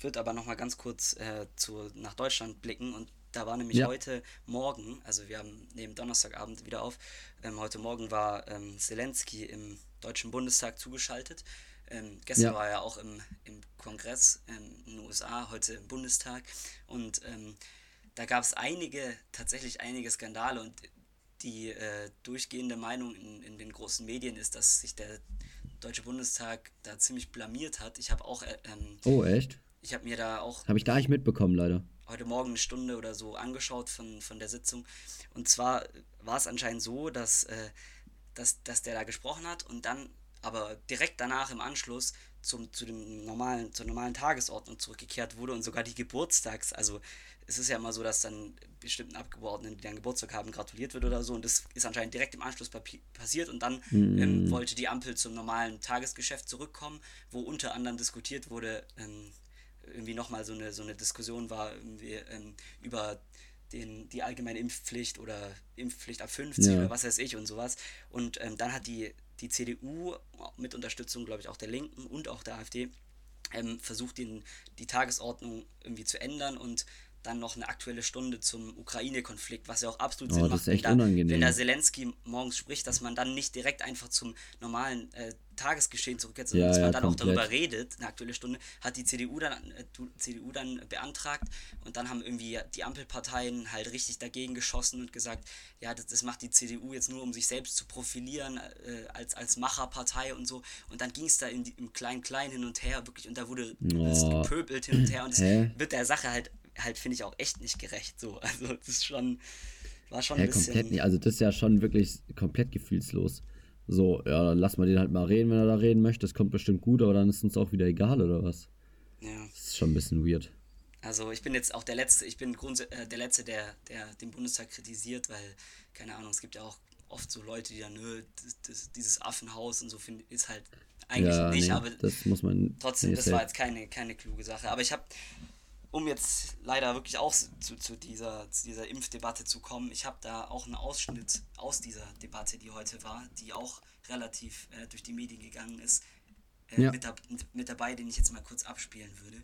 würde aber nochmal ganz kurz äh, zu, nach Deutschland blicken und da war nämlich heute Morgen, also wir haben neben Donnerstagabend wieder auf, ähm, heute Morgen war ähm, Zelensky im Deutschen Bundestag zugeschaltet ähm, gestern ja. war er auch im, im Kongress in den USA, heute im Bundestag. Und ähm, da gab es einige, tatsächlich einige Skandale. Und die äh, durchgehende Meinung in, in den großen Medien ist, dass sich der Deutsche Bundestag da ziemlich blamiert hat. Ich habe auch. Äh, ähm, oh, echt? Ich habe mir da auch. Habe ich gar nicht mitbekommen, leider. Heute Morgen eine Stunde oder so angeschaut von, von der Sitzung. Und zwar war es anscheinend so, dass, äh, dass, dass der da gesprochen hat und dann aber direkt danach im Anschluss zum, zu dem normalen, zur normalen Tagesordnung zurückgekehrt wurde und sogar die Geburtstags, also es ist ja immer so, dass dann bestimmten Abgeordneten, die dann Geburtstag haben, gratuliert wird oder so und das ist anscheinend direkt im Anschluss passiert und dann mm. ähm, wollte die Ampel zum normalen Tagesgeschäft zurückkommen, wo unter anderem diskutiert wurde, ähm, irgendwie nochmal so eine, so eine Diskussion war ähm, über den, die allgemeine Impfpflicht oder Impfpflicht ab 50 ja. oder was weiß ich und sowas. Und ähm, dann hat die die CDU mit Unterstützung, glaube ich, auch der Linken und auch der AfD ähm, versucht, den, die Tagesordnung irgendwie zu ändern und dann noch eine aktuelle Stunde zum Ukraine-Konflikt, was ja auch absolut oh, Sinn macht, wenn da, wenn da Zelensky morgens spricht, dass man dann nicht direkt einfach zum normalen äh, Tagesgeschehen zurückkehrt, sondern ja, dass man ja, dann komplett. auch darüber redet, eine aktuelle Stunde, hat die CDU dann, äh, CDU dann beantragt und dann haben irgendwie die Ampelparteien halt richtig dagegen geschossen und gesagt, ja, das, das macht die CDU jetzt nur, um sich selbst zu profilieren äh, als, als Macherpartei und so. Und dann ging es da die, im Klein-Klein hin und her, wirklich, und da wurde oh. gepöbelt hin und her und es wird der Sache halt halt, finde ich, auch echt nicht gerecht. So. Also das ist schon, war schon ja, ein bisschen... Komplett nicht. Also das ist ja schon wirklich komplett gefühlslos. So, ja, dann lass mal den halt mal reden, wenn er da reden möchte. Das kommt bestimmt gut, aber dann ist uns auch wieder egal, oder was? Ja. Das ist schon ein bisschen weird. Also ich bin jetzt auch der Letzte, ich bin äh, der Letzte, der, der den Bundestag kritisiert, weil, keine Ahnung, es gibt ja auch oft so Leute, die dann, nö, das, das, dieses Affenhaus und so find, ist halt eigentlich ja, nicht, nee, aber das muss man trotzdem, das war jetzt keine, keine kluge Sache. Aber ich habe um jetzt leider wirklich auch zu, zu, dieser, zu dieser Impfdebatte zu kommen, ich habe da auch einen Ausschnitt aus dieser Debatte, die heute war, die auch relativ äh, durch die Medien gegangen ist, äh, ja. mit, da, mit, dabei, den ich jetzt mal kurz abspielen würde.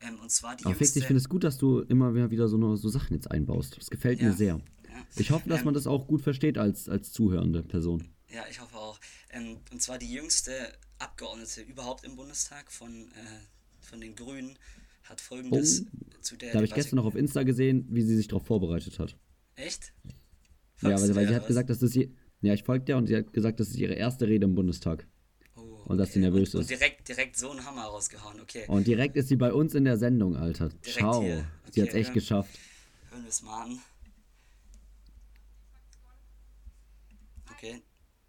Ähm, und zwar die Aber jüngste, ich finde es gut, dass du immer wieder so, so Sachen jetzt einbaust. Das gefällt ja, mir sehr. Ja. Ich hoffe, dass ähm, man das auch gut versteht als, als zuhörende Person. Ja, ich hoffe auch. Ähm, und zwar die jüngste Abgeordnete überhaupt im Bundestag von, äh, von den Grünen hat folgendes oh, zu der. Da habe ich gestern noch auf Insta gesehen, wie sie sich darauf vorbereitet hat. Echt? Folgst ja, weil, weil sie hat was? gesagt, dass das sie. Ja, ich folge der und sie hat gesagt, das ist ihre erste Rede im Bundestag. Oh, und dass okay. sie nervös und, ist. Und direkt, direkt so einen Hammer rausgehauen, okay. Und direkt ist sie bei uns in der Sendung, Alter. Direkt Ciao. Okay, sie hat es echt hören, geschafft. Hören wir es mal an. Okay,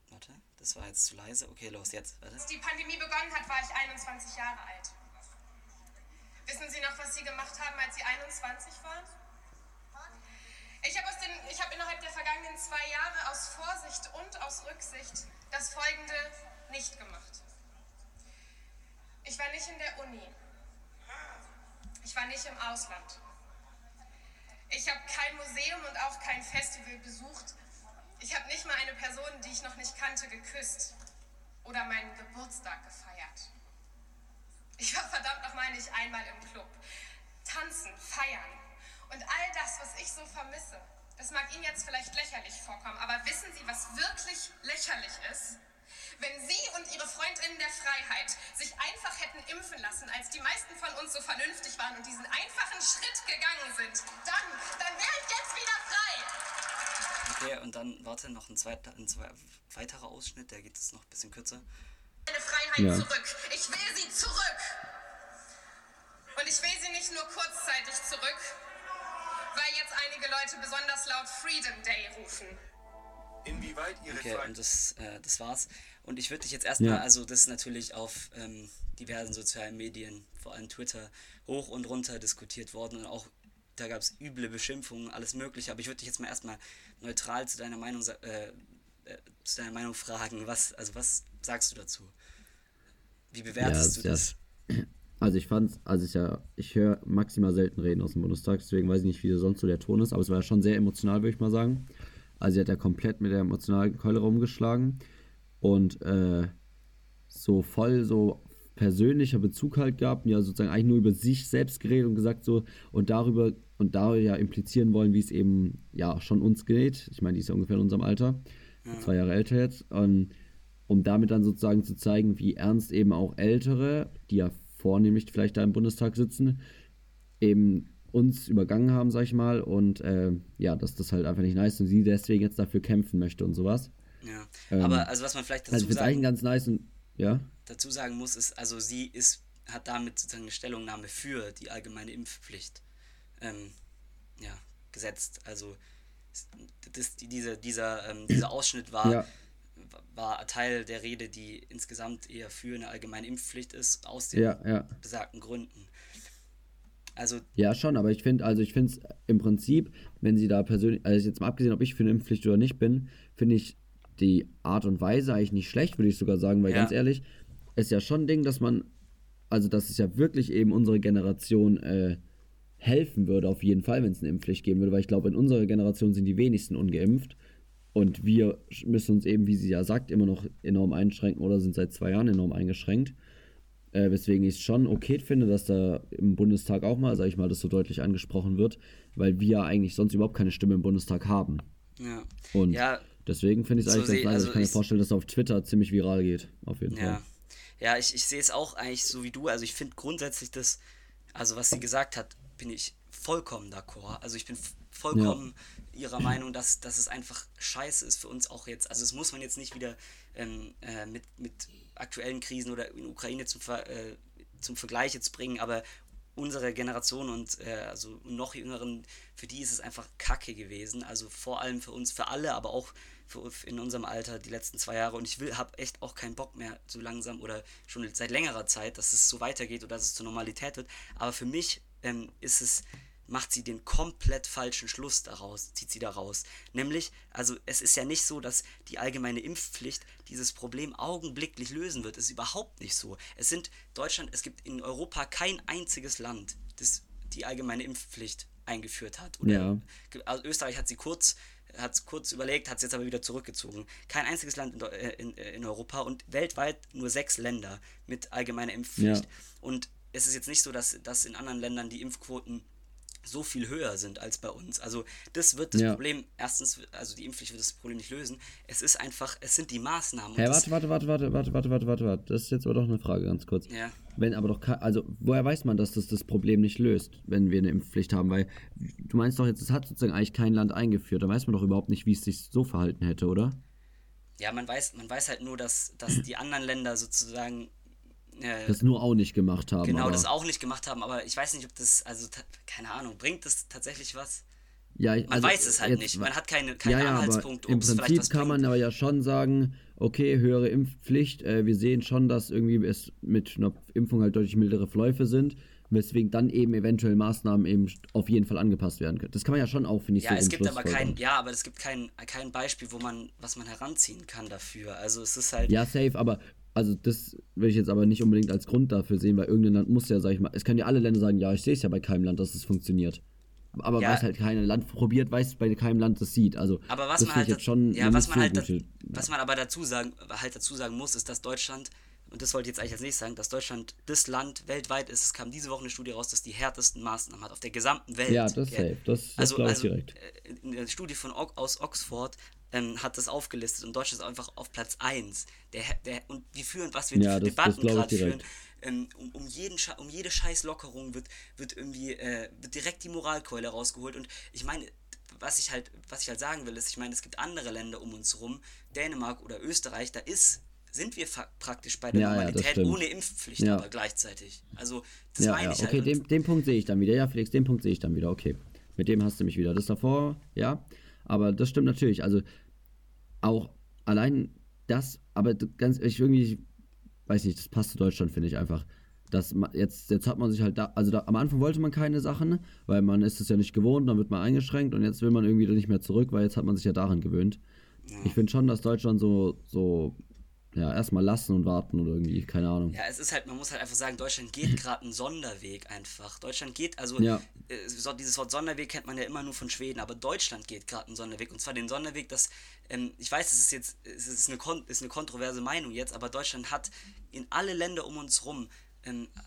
warte, das war jetzt zu leise. Okay, los, jetzt. Warte. Als die Pandemie begonnen hat, war ich 21 Jahre alt. Gemacht haben, als Sie 21 waren? Ich habe hab innerhalb der vergangenen zwei Jahre aus Vorsicht und aus Rücksicht das Folgende nicht gemacht. Ich war nicht in der Uni. Ich war nicht im Ausland. Ich habe kein Museum und auch kein Festival besucht. Ich habe nicht mal eine Person, die ich noch nicht kannte, geküsst oder meinen Geburtstag gefeiert. Ich war verdammt nochmal nicht einmal im Club. Tanzen, feiern und all das, was ich so vermisse. Das mag Ihnen jetzt vielleicht lächerlich vorkommen, aber wissen Sie, was wirklich lächerlich ist? Wenn Sie und Ihre Freundinnen der Freiheit sich einfach hätten impfen lassen, als die meisten von uns so vernünftig waren und diesen einfachen Schritt gegangen sind, dann, dann wäre ich jetzt wieder frei. Okay, und dann, warte, noch ein, zweiter, ein zwei, weiterer Ausschnitt, der geht jetzt noch ein bisschen kürzer meine Freiheit ja. zurück. Ich will sie zurück. Und ich will sie nicht nur kurzzeitig zurück, weil jetzt einige Leute besonders laut Freedom Day rufen. Inwieweit Ihre Okay, und das, äh, das war's. Und ich würde dich jetzt erstmal, ja. also das ist natürlich auf ähm, diversen sozialen Medien, vor allem Twitter, hoch und runter diskutiert worden und auch da gab es üble Beschimpfungen, alles mögliche. Aber ich würde dich jetzt mal erstmal neutral zu deiner Meinung äh, äh, zu deiner Meinung fragen. Was, also was sagst du dazu? Wie bewertest ja, du das? Also ich fand, also ich ja, ich höre maximal selten reden aus dem Bundestag, deswegen weiß ich nicht, wie sonst so der Ton ist, aber es war ja schon sehr emotional, würde ich mal sagen. Also sie hat ja komplett mit der emotionalen Keule rumgeschlagen und äh, so voll so persönlicher Bezug halt gehabt und ja sozusagen eigentlich nur über sich selbst geredet und gesagt so und darüber und da ja implizieren wollen, wie es eben ja schon uns geht. Ich meine, die ist ja ungefähr in unserem Alter, ja. zwei Jahre älter jetzt, und, um damit dann sozusagen zu zeigen, wie ernst eben auch Ältere, die ja vornehmlich vielleicht da im Bundestag sitzen, eben uns übergangen haben, sag ich mal, und äh, ja, dass das halt einfach nicht nice ist und sie deswegen jetzt dafür kämpfen möchte und sowas. Ja, ähm, aber also was man vielleicht dazu also sagen, ganz nice und, ja? dazu sagen muss, ist, also sie ist, hat damit sozusagen eine Stellungnahme für die allgemeine Impfpflicht ähm, ja, gesetzt. Also das, dieser, dieser, ähm, dieser Ausschnitt war, ja. War Teil der Rede, die insgesamt eher für eine allgemeine Impfpflicht ist, aus den ja, ja. besagten Gründen. Also ja, schon, aber ich finde, also ich finde es im Prinzip, wenn sie da persönlich, also jetzt mal abgesehen, ob ich für eine Impfpflicht oder nicht bin, finde ich die Art und Weise eigentlich nicht schlecht, würde ich sogar sagen, weil ja. ganz ehrlich, ist ja schon ein Ding, dass man, also dass es ja wirklich eben unsere Generation äh, helfen würde, auf jeden Fall, wenn es eine Impfpflicht geben würde, weil ich glaube, in unserer Generation sind die wenigsten ungeimpft und wir müssen uns eben, wie sie ja sagt, immer noch enorm einschränken oder sind seit zwei Jahren enorm eingeschränkt. Äh, weswegen ich es schon okay finde, dass da im Bundestag auch mal, sag ich mal, das so deutlich angesprochen wird, weil wir ja eigentlich sonst überhaupt keine Stimme im Bundestag haben. Ja. Und ja, deswegen finde ich es so eigentlich ganz nice. Also ich kann mir vorstellen, dass es auf Twitter ziemlich viral geht. Auf jeden ja. Fall. Ja, ich, ich sehe es auch eigentlich so wie du. Also ich finde grundsätzlich das, also was sie gesagt hat, bin ich vollkommen d'accord. Also ich bin vollkommen ja. ihrer Meinung, dass, dass es einfach scheiße ist für uns auch jetzt. Also es muss man jetzt nicht wieder ähm, äh, mit, mit aktuellen Krisen oder in Ukraine zum, Ver, äh, zum Vergleich jetzt bringen, aber unsere Generation und äh, also noch jüngeren, für die ist es einfach Kacke gewesen. Also vor allem für uns, für alle, aber auch für, in unserem Alter die letzten zwei Jahre. Und ich will, habe echt auch keinen Bock mehr so langsam oder schon seit längerer Zeit, dass es so weitergeht oder dass es zur Normalität wird. Aber für mich ähm, ist es macht sie den komplett falschen Schluss daraus, zieht sie daraus. Nämlich, also es ist ja nicht so, dass die allgemeine Impfpflicht dieses Problem augenblicklich lösen wird. Es ist überhaupt nicht so. Es sind Deutschland, es gibt in Europa kein einziges Land, das die allgemeine Impfpflicht eingeführt hat. Oder ja. also Österreich hat sie kurz hat kurz überlegt, hat es jetzt aber wieder zurückgezogen. Kein einziges Land in, äh, in, äh, in, Europa und weltweit nur sechs Länder mit allgemeiner Impfpflicht. Ja. Und es ist jetzt nicht so, dass, dass in anderen Ländern die Impfquoten so viel höher sind als bei uns. Also das wird das ja. Problem, erstens, also die Impfpflicht wird das Problem nicht lösen. Es ist einfach, es sind die Maßnahmen. Hey, warte, warte, warte, warte, warte, warte, warte, warte, warte. Das ist jetzt aber doch eine Frage, ganz kurz. Ja. Wenn aber doch, also woher weiß man, dass das das Problem nicht löst, wenn wir eine Impfpflicht haben? Weil du meinst doch jetzt, es hat sozusagen eigentlich kein Land eingeführt. Da weiß man doch überhaupt nicht, wie es sich so verhalten hätte, oder? Ja, man weiß, man weiß halt nur, dass, dass die anderen Länder sozusagen äh, das nur auch nicht gemacht haben. Genau, aber. das auch nicht gemacht haben, aber ich weiß nicht, ob das, also keine Ahnung, bringt das tatsächlich was? Ja, man also weiß es halt jetzt, nicht. Man hat keine, keinen ja, ja, Anhaltspunkt, Im Prinzip kann man aber ja schon sagen, okay, höhere Impfpflicht. Äh, wir sehen schon, dass irgendwie es mit einer Impfung halt deutlich mildere Verläufe sind, weswegen dann eben eventuell Maßnahmen eben auf jeden Fall angepasst werden können. Das kann man ja schon auch, finde ich, ja, so es gibt aber kein, Ja, aber es gibt kein, kein Beispiel, wo man, was man heranziehen kann dafür. Also es ist halt. Ja, safe, aber also das will ich jetzt aber nicht unbedingt als Grund dafür sehen, weil irgendein Land muss ja, sag ich mal, es können ja alle Länder sagen, ja, ich sehe es ja bei keinem Land, dass es funktioniert. Aber ja. weil es halt kein Land probiert, weiß bei keinem Land das sieht. Also aber was man halt jetzt schon ja, was man halt gute, ja. was man aber dazu sagen, halt dazu sagen muss, ist, dass Deutschland und das wollte ich jetzt eigentlich als nächstes sagen, dass Deutschland das Land weltweit ist. Es kam diese Woche eine Studie raus, dass die härtesten Maßnahmen hat auf der gesamten Welt. Ja, das safe. Das, das also, glaube ich also, direkt. Äh, in der Studie von aus Oxford ähm, hat das aufgelistet und Deutschland ist einfach auf Platz 1. Der, der, und wir führen, was wir ja, für das, Debatten gerade führen, ähm, um, um, jeden um jede Scheißlockerung wird, wird irgendwie äh, wird direkt die Moralkeule rausgeholt. Und ich meine, was ich halt, was ich halt sagen will, ist, ich meine, es gibt andere Länder um uns rum, Dänemark oder Österreich, da ist sind wir praktisch bei der ja, Normalität ja, ohne Impfpflicht, ja. aber gleichzeitig. Also, das ja, meine ich okay, halt. Den, den Punkt sehe ich dann wieder. Ja, Felix, den Punkt sehe ich dann wieder. Okay. Mit dem hast du mich wieder. Das davor, ja. Aber das stimmt natürlich. Also, auch allein das, aber ganz, ich irgendwie, weiß nicht, das passt zu Deutschland, finde ich einfach. Das, jetzt, jetzt hat man sich halt da, also da, am Anfang wollte man keine Sachen, weil man ist es ja nicht gewohnt, dann wird man eingeschränkt und jetzt will man irgendwie nicht mehr zurück, weil jetzt hat man sich ja daran gewöhnt. Ja. Ich finde schon, dass Deutschland so, so ja, erstmal lassen und warten oder irgendwie, keine Ahnung. Ja, es ist halt, man muss halt einfach sagen, Deutschland geht gerade einen Sonderweg einfach. Deutschland geht, also ja. äh, so, dieses Wort Sonderweg kennt man ja immer nur von Schweden, aber Deutschland geht gerade einen Sonderweg. Und zwar den Sonderweg, dass, ähm, ich weiß, es ist jetzt, es ist eine, ist eine kontroverse Meinung jetzt, aber Deutschland hat in alle Länder um uns rum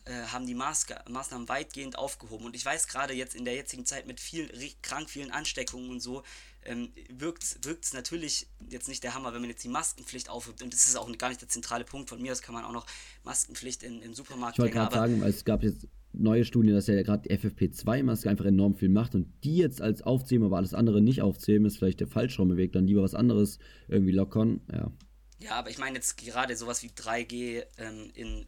äh, haben die Maßga Maßnahmen weitgehend aufgehoben. Und ich weiß gerade jetzt in der jetzigen Zeit mit viel krank vielen Ansteckungen und so, ähm, wirkt es natürlich jetzt nicht der Hammer, wenn man jetzt die Maskenpflicht aufhebt. Und das ist auch gar nicht der zentrale Punkt von mir. Das kann man auch noch Maskenpflicht in, im Supermarkt. Ich wollte gerade sagen, weil es gab jetzt neue Studien, dass ja gerade die FFP2-Maske einfach enorm viel macht und die jetzt als aufzählen, aber alles andere nicht aufzählen, ist vielleicht der falsche Weg. Dann lieber was anderes irgendwie lockern. Ja. Ja, aber ich meine jetzt gerade sowas wie 3G ähm, in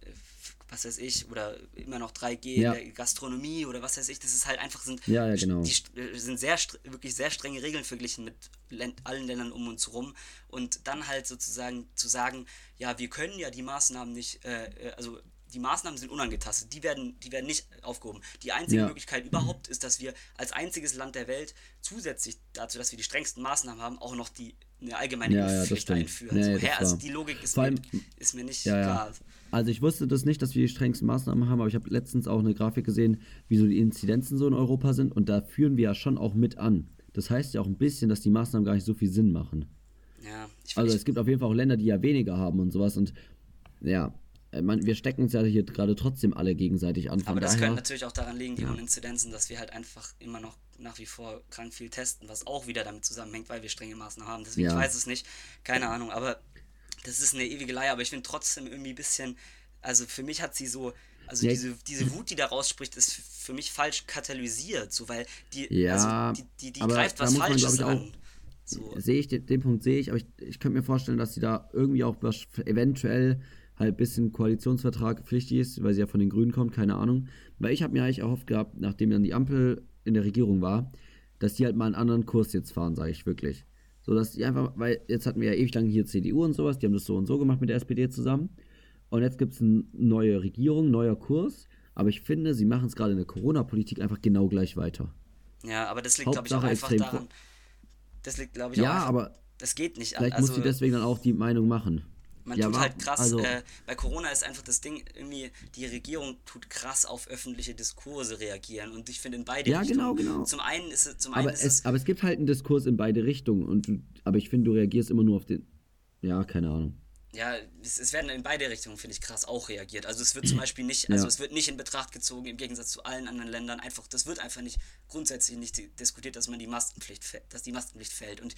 was weiß ich, oder immer noch 3G ja. in der Gastronomie oder was weiß ich, das ist halt einfach, sind, ja, ja, genau. die, äh, sind sehr, wirklich sehr strenge Regeln verglichen mit allen Ländern um uns herum und dann halt sozusagen zu sagen, ja, wir können ja die Maßnahmen nicht, äh, äh also die Maßnahmen sind unangetastet, die werden, die werden nicht aufgehoben. Die einzige ja. Möglichkeit überhaupt ist, dass wir als einziges Land der Welt zusätzlich dazu, dass wir die strengsten Maßnahmen haben, auch noch die eine allgemeine ja, Impfpflicht ja, einführen. Ja, so, also die Logik ist, allem, mir, ist mir nicht klar. Also ich wusste das nicht, dass wir die strengsten Maßnahmen haben, aber ich habe letztens auch eine Grafik gesehen, wie so die Inzidenzen so in Europa sind und da führen wir ja schon auch mit an. Das heißt ja auch ein bisschen, dass die Maßnahmen gar nicht so viel Sinn machen. Ja, Also es gibt auf jeden Fall auch Länder, die ja weniger haben und sowas und ja, äh, man, wir stecken uns ja hier gerade trotzdem alle gegenseitig an. Aber das daher, könnte natürlich auch daran liegen, die ja. hohen Inzidenzen, dass wir halt einfach immer noch nach wie vor krank viel testen, was auch wieder damit zusammenhängt, weil wir strenge Maßnahmen haben. Deswegen, ja. ich weiß es nicht, keine Ahnung, aber das ist eine ewige Leier, aber ich finde trotzdem irgendwie ein bisschen, also für mich hat sie so, also ja. diese, diese Wut, die da rausspricht, ist für mich falsch katalysiert, so, weil die, ja, also die, die, die greift was Falsches man, an. So. Sehe ich, den, den Punkt sehe ich, aber ich, ich könnte mir vorstellen, dass sie da irgendwie auch was eventuell halt ein bisschen Koalitionsvertrag pflichtig ist, weil sie ja von den Grünen kommt, keine Ahnung. Weil ich habe mir eigentlich erhofft gehabt, nachdem dann die Ampel in der Regierung war, dass die halt mal einen anderen Kurs jetzt fahren, sage ich wirklich. So dass die einfach, weil jetzt hatten wir ja ewig lang hier CDU und sowas, die haben das so und so gemacht mit der SPD zusammen. Und jetzt gibt es eine neue Regierung, neuer Kurs. Aber ich finde, sie machen es gerade in der Corona-Politik einfach genau gleich weiter. Ja, aber das liegt, glaube ich, auch einfach daran. Das liegt, glaube ich, ja, auch einfach, aber das geht nicht. Vielleicht also, muss sie deswegen dann auch die Meinung machen. Man ja, tut halt krass, also, äh, bei Corona ist einfach das Ding, irgendwie, die Regierung tut krass auf öffentliche Diskurse reagieren und ich finde in beide ja, Richtungen. Ja, genau, genau. Zum einen ist es, zum aber einen ist es, aber es gibt halt einen Diskurs in beide Richtungen und aber ich finde, du reagierst immer nur auf den, ja, keine Ahnung. Ja, es, es werden in beide Richtungen, finde ich, krass auch reagiert. Also es wird zum Beispiel nicht, also ja. es wird nicht in Betracht gezogen, im Gegensatz zu allen anderen Ländern, einfach, das wird einfach nicht grundsätzlich nicht diskutiert, dass man die Maskenpflicht, dass die Maskenpflicht fällt. Und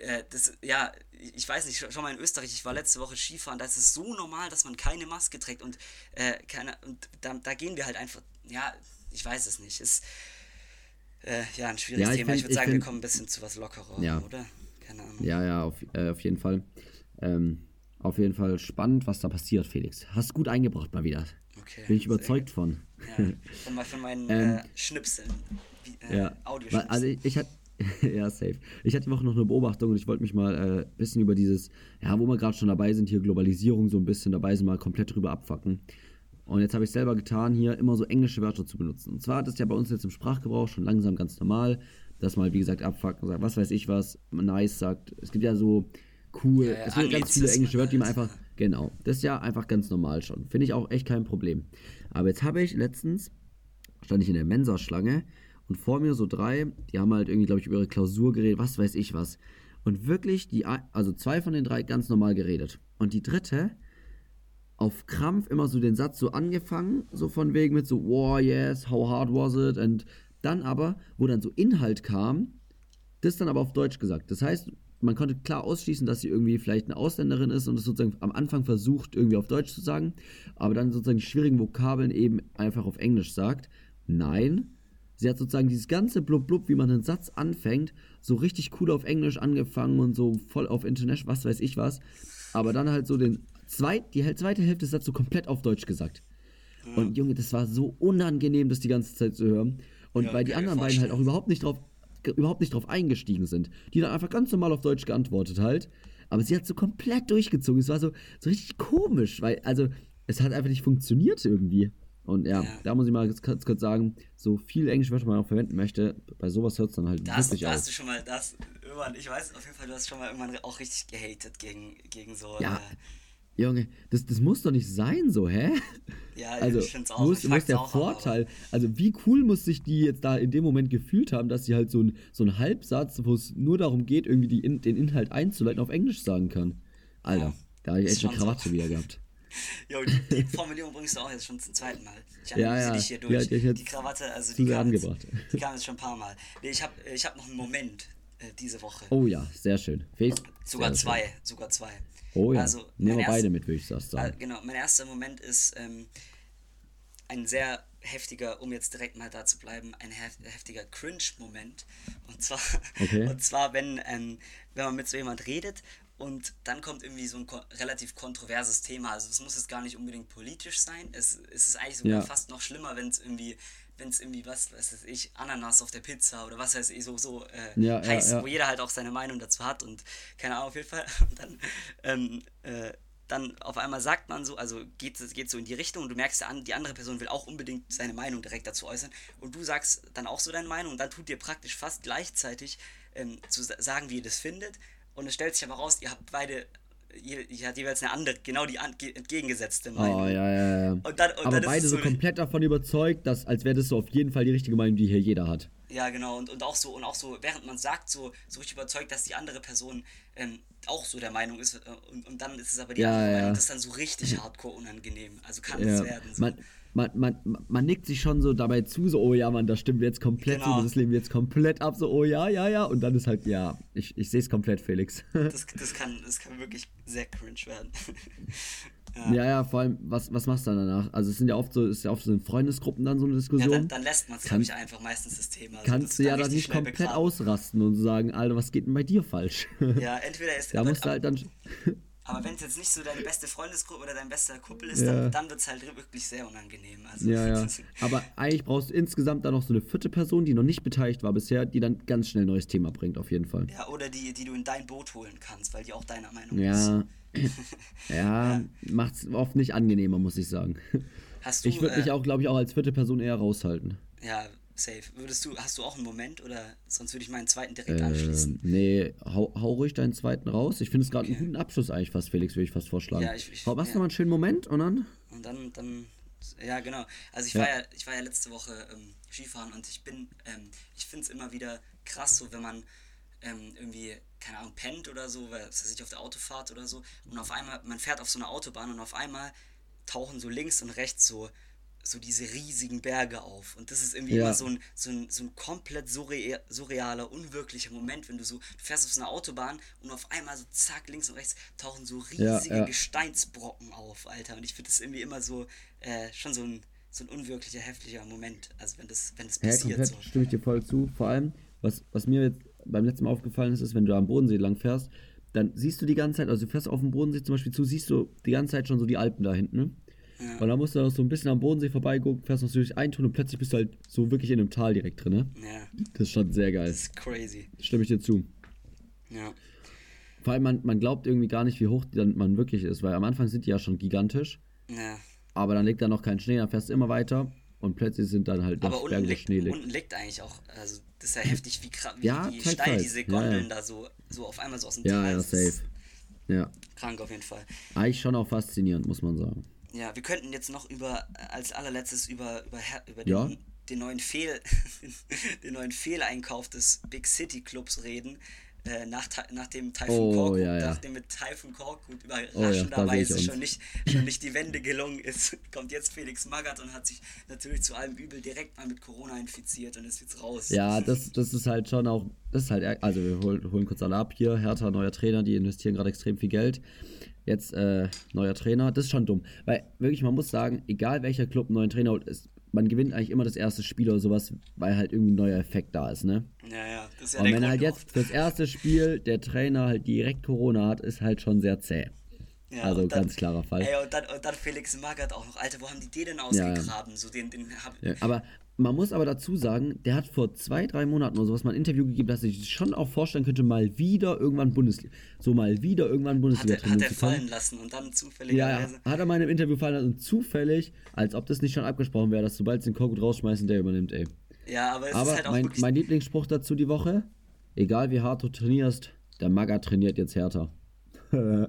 äh, das, ja, ich weiß nicht, schau mal in Österreich, ich war letzte Woche Skifahren, da ist es so normal, dass man keine Maske trägt und, äh, keine, und da, da gehen wir halt einfach, ja, ich weiß es nicht, ist äh, ja ein schwieriges ja, Thema. Find, ich würde sagen, find, wir kommen ein bisschen zu was lockerer, ja. oder? Keine Ahnung. Ja, ja, auf, äh, auf jeden Fall. Ähm, auf jeden Fall spannend, was da passiert, Felix. Hast gut eingebracht mal wieder. Okay, Bin ich überzeugt von. Ja, von, von meinen ähm, äh, Schnipseln. Äh, ja, Also ich, ich hatte ja, safe. Ich hatte die Woche noch eine Beobachtung und ich wollte mich mal ein äh, bisschen über dieses, ja, wo wir gerade schon dabei sind, hier Globalisierung so ein bisschen dabei sind, mal komplett drüber abfacken. Und jetzt habe ich selber getan, hier immer so englische Wörter zu benutzen. Und zwar ist das ja bei uns jetzt im Sprachgebrauch schon langsam ganz normal, dass mal, wie gesagt, abfacken sagt, was weiß ich was, nice sagt. Es gibt ja so cool, ja, ja, es gibt ganz viele englische Wörter, die man einfach, genau, das ist ja einfach ganz normal schon. Finde ich auch echt kein Problem. Aber jetzt habe ich letztens, stand ich in der Mensa-Schlange und vor mir so drei, die haben halt irgendwie, glaube ich, über ihre Klausur geredet, was weiß ich was. Und wirklich, die, also zwei von den drei ganz normal geredet. Und die dritte, auf Krampf immer so den Satz so angefangen, so von wegen mit so, wow, yes, how hard was it? Und dann aber, wo dann so Inhalt kam, das dann aber auf Deutsch gesagt. Das heißt, man konnte klar ausschließen, dass sie irgendwie vielleicht eine Ausländerin ist und es sozusagen am Anfang versucht, irgendwie auf Deutsch zu sagen, aber dann sozusagen die schwierigen Vokabeln eben einfach auf Englisch sagt. Nein, Sie hat sozusagen dieses ganze Blub-Blub, wie man einen Satz anfängt, so richtig cool auf Englisch angefangen und so voll auf International, was weiß ich was. Aber dann halt so den zweit, die zweite Hälfte des Satzes so komplett auf Deutsch gesagt. Und Junge, das war so unangenehm, das die ganze Zeit zu hören. Und ja, weil die anderen beiden halt auch überhaupt nicht drauf, überhaupt nicht drauf eingestiegen sind. Die dann einfach ganz normal auf Deutsch geantwortet halt. Aber sie hat so komplett durchgezogen. Es war so, so richtig komisch, weil, also, es hat einfach nicht funktioniert irgendwie. Und ja, ja. da muss ich mal kurz, kurz sagen, so viel Englisch, was man auch verwenden möchte, bei sowas hört es dann halt das, wirklich da hast du schon mal, das, irgendwann, ich weiß auf jeden Fall, du hast schon mal irgendwann auch richtig gehatet gegen, gegen so. Ja, äh, Junge, das, das muss doch nicht sein so, hä? Ja, also, ich finde es auch. Muss, muss der auch Vorteil, aber. also wie cool muss sich die jetzt da in dem Moment gefühlt haben, dass sie halt so, ein, so einen Halbsatz, wo es nur darum geht, irgendwie die, den Inhalt einzuleiten, auf Englisch sagen kann. Alter, ja, da habe ich echt eine Krawatte so. wieder gehabt. Jo, die, die, Formulierung bringst du auch jetzt schon zum zweiten Mal. Ich ja, ja. dich hier durch. Ja, die Krawatte, also die kam, jetzt, die kam jetzt schon ein paar Mal. Nee, ich habe ich hab noch einen Moment äh, diese Woche. Oh ja, sehr schön. Felix, sogar sehr zwei, schön. sogar zwei. Oh ja, also, nehmen wir beide mit, würde ich sagen. Äh, genau, mein erster Moment ist ähm, ein sehr heftiger, um jetzt direkt mal da zu bleiben, ein heftiger Cringe-Moment. Und zwar, okay. und zwar wenn, ähm, wenn man mit so jemand redet und dann kommt irgendwie so ein ko relativ kontroverses Thema. Also es muss jetzt gar nicht unbedingt politisch sein. Es, es ist eigentlich sogar ja. fast noch schlimmer, wenn es irgendwie, wenn es irgendwie was, weiß ich, Ananas auf der Pizza oder was weiß ich, so, so äh, ja, heißt, ja, wo jeder halt auch seine Meinung dazu hat und keine Ahnung, auf jeden Fall. Und dann, ähm, äh, dann auf einmal sagt man so, also geht es geht so in die Richtung und du merkst, die andere Person will auch unbedingt seine Meinung direkt dazu äußern und du sagst dann auch so deine Meinung und dann tut dir praktisch fast gleichzeitig ähm, zu sagen, wie ihr das findet und es stellt sich aber raus, ihr habt beide ihr, hat jeweils eine andere, genau die entgegengesetzte Meinung. Oh, ja, ja, ja. Und dann, und aber beide so, so komplett davon überzeugt, dass, als wäre das so auf jeden Fall die richtige Meinung, die hier jeder hat. Ja, genau. Und, und auch so, und auch so, während man sagt, so, so richtig überzeugt, dass die andere Person ähm, auch so der Meinung ist. Äh, und, und dann ist es aber die ja, andere ja. Meinung. Das ist dann so richtig hardcore unangenehm. Also kann es werden. So. Man, man, man, man nickt sich schon so dabei zu, so, oh ja, Mann, das stimmt jetzt komplett genau. so, das leben jetzt komplett ab, so, oh ja, ja, ja. Und dann ist halt, ja, ich, ich sehe es komplett, Felix. das, das, kann, das kann wirklich sehr cringe werden. ja. ja. ja, vor allem, was, was machst du dann danach? Also, es sind ja oft so, ist ja oft so in Freundesgruppen dann so eine Diskussion. Ja, dann, dann lässt man es, glaube ich, einfach meistens das Thema. Also, kannst du ja dann nicht komplett begraben. ausrasten und sagen, Alter, was geht denn bei dir falsch? Ja, entweder ist Da musst du halt dann. Aber wenn es jetzt nicht so deine beste Freundesgruppe oder dein bester Kumpel ist, ja. dann, dann wird es halt wirklich sehr unangenehm. Also, ja, ja. Aber eigentlich brauchst du insgesamt dann noch so eine vierte Person, die noch nicht beteiligt war bisher, die dann ganz schnell ein neues Thema bringt, auf jeden Fall. Ja, oder die, die du in dein Boot holen kannst, weil die auch deiner Meinung ja. ist. ja, ja. macht es oft nicht angenehmer, muss ich sagen. Hast du, ich würde mich äh, auch, glaube ich, auch als vierte Person eher raushalten. Ja, safe. Würdest du, hast du auch einen Moment oder sonst würde ich meinen zweiten direkt äh, anschließen? Nee, hau, hau ruhig deinen zweiten raus. Ich finde es gerade okay. einen guten Abschluss eigentlich fast, Felix, würde ich fast vorschlagen. Ja, ich, ich, hau, hast ja. du mal einen schönen Moment und dann? Und dann, dann, ja genau. Also ich ja. war ja, ich war ja letzte Woche ähm, Skifahren und ich bin, ähm, ich finde es immer wieder krass, so wenn man ähm, irgendwie, keine Ahnung, pennt oder so, weil es ist auf der Autofahrt oder so und auf einmal, man fährt auf so eine Autobahn und auf einmal tauchen so links und rechts so so diese riesigen Berge auf. Und das ist irgendwie ja. immer so ein, so ein, so ein komplett surre surrealer, unwirklicher Moment, wenn du so, du fährst auf so einer Autobahn und auf einmal so zack, links und rechts tauchen so riesige ja, ja. Gesteinsbrocken auf, Alter. Und ich finde das irgendwie immer so, äh, schon so ein, so ein unwirklicher, heftiger Moment. Also wenn das, wenn das passiert. Ja, komplett so. stimme ich dir voll zu. Vor allem, was, was mir jetzt beim letzten Mal aufgefallen ist, ist, wenn du am Bodensee lang fährst, dann siehst du die ganze Zeit, also du fährst auf dem Bodensee zum Beispiel zu, siehst du die ganze Zeit schon so die Alpen da hinten, ne? Ja. Und dann musst du noch so ein bisschen am Bodensee vorbeigucken, fährst noch durch einen Tunnel und plötzlich bist du halt so wirklich in einem Tal direkt drin, ne? Ja. Das ist schon sehr geil. Das ist crazy. Stimme ich dir zu. Ja. Vor allem, man, man glaubt irgendwie gar nicht, wie hoch dann man wirklich ist, weil am Anfang sind die ja schon gigantisch. Ja. Aber dann liegt da noch kein Schnee, dann fährst du immer weiter und plötzlich sind dann halt Aber unten liegt, Schnee liegt. unten liegt eigentlich auch, also das ist ja heftig, wie, wie, ja, wie steil halt. diese Gondeln ja, da so, so auf einmal so aus dem ja, Tal Ja, safe. Ja. Krank auf jeden Fall. Eigentlich schon auch faszinierend, muss man sagen. Ja, wir könnten jetzt noch über, als allerletztes über, über, über den, ja. den, neuen Fehl, den neuen Fehleinkauf des Big City Clubs reden. Äh, nach, nach dem Typhoon oh, Korkut, ja, ja. nachdem mit Typhoon Korkut überraschenderweise oh, schon, nicht, schon nicht die Wende gelungen ist, kommt jetzt Felix Magath und hat sich natürlich zu allem Übel direkt mal mit Corona infiziert und ist jetzt raus. Ja, das, das ist halt schon auch, das ist halt, also wir holen, holen kurz alle ab hier, Hertha, neuer Trainer, die investieren gerade extrem viel Geld jetzt äh, neuer Trainer. Das ist schon dumm. Weil wirklich, man muss sagen, egal welcher Club einen neuen Trainer holt, ist, man gewinnt eigentlich immer das erste Spiel oder sowas, weil halt irgendwie ein neuer Effekt da ist, ne? Ja, ja. Das ist ja Und wenn halt jetzt fürs erste Spiel der Trainer halt direkt Corona hat, ist halt schon sehr zäh. Ja, also dann, ganz klarer Fall. Ey, und dann, und dann Felix Magath auch noch. Alter, wo haben die den denn ausgegraben? Ja. So den, den hab, aber man muss aber dazu sagen, der hat vor zwei, drei Monaten oder sowas mal ein Interview gegeben, dass ich schon auch vorstellen könnte, mal wieder irgendwann Bundesliga, so mal wieder irgendwann Bundesliga hat er, hat er fallen lassen und dann zufällig. Ja, ja, hat er mal in einem Interview fallen lassen und zufällig, als ob das nicht schon abgesprochen wäre, dass sobald sie den Korkut rausschmeißen, der übernimmt, ey. Ja, aber es aber ist halt auch mein, mein Lieblingsspruch dazu die Woche, egal wie hart du trainierst, der Magger trainiert jetzt härter.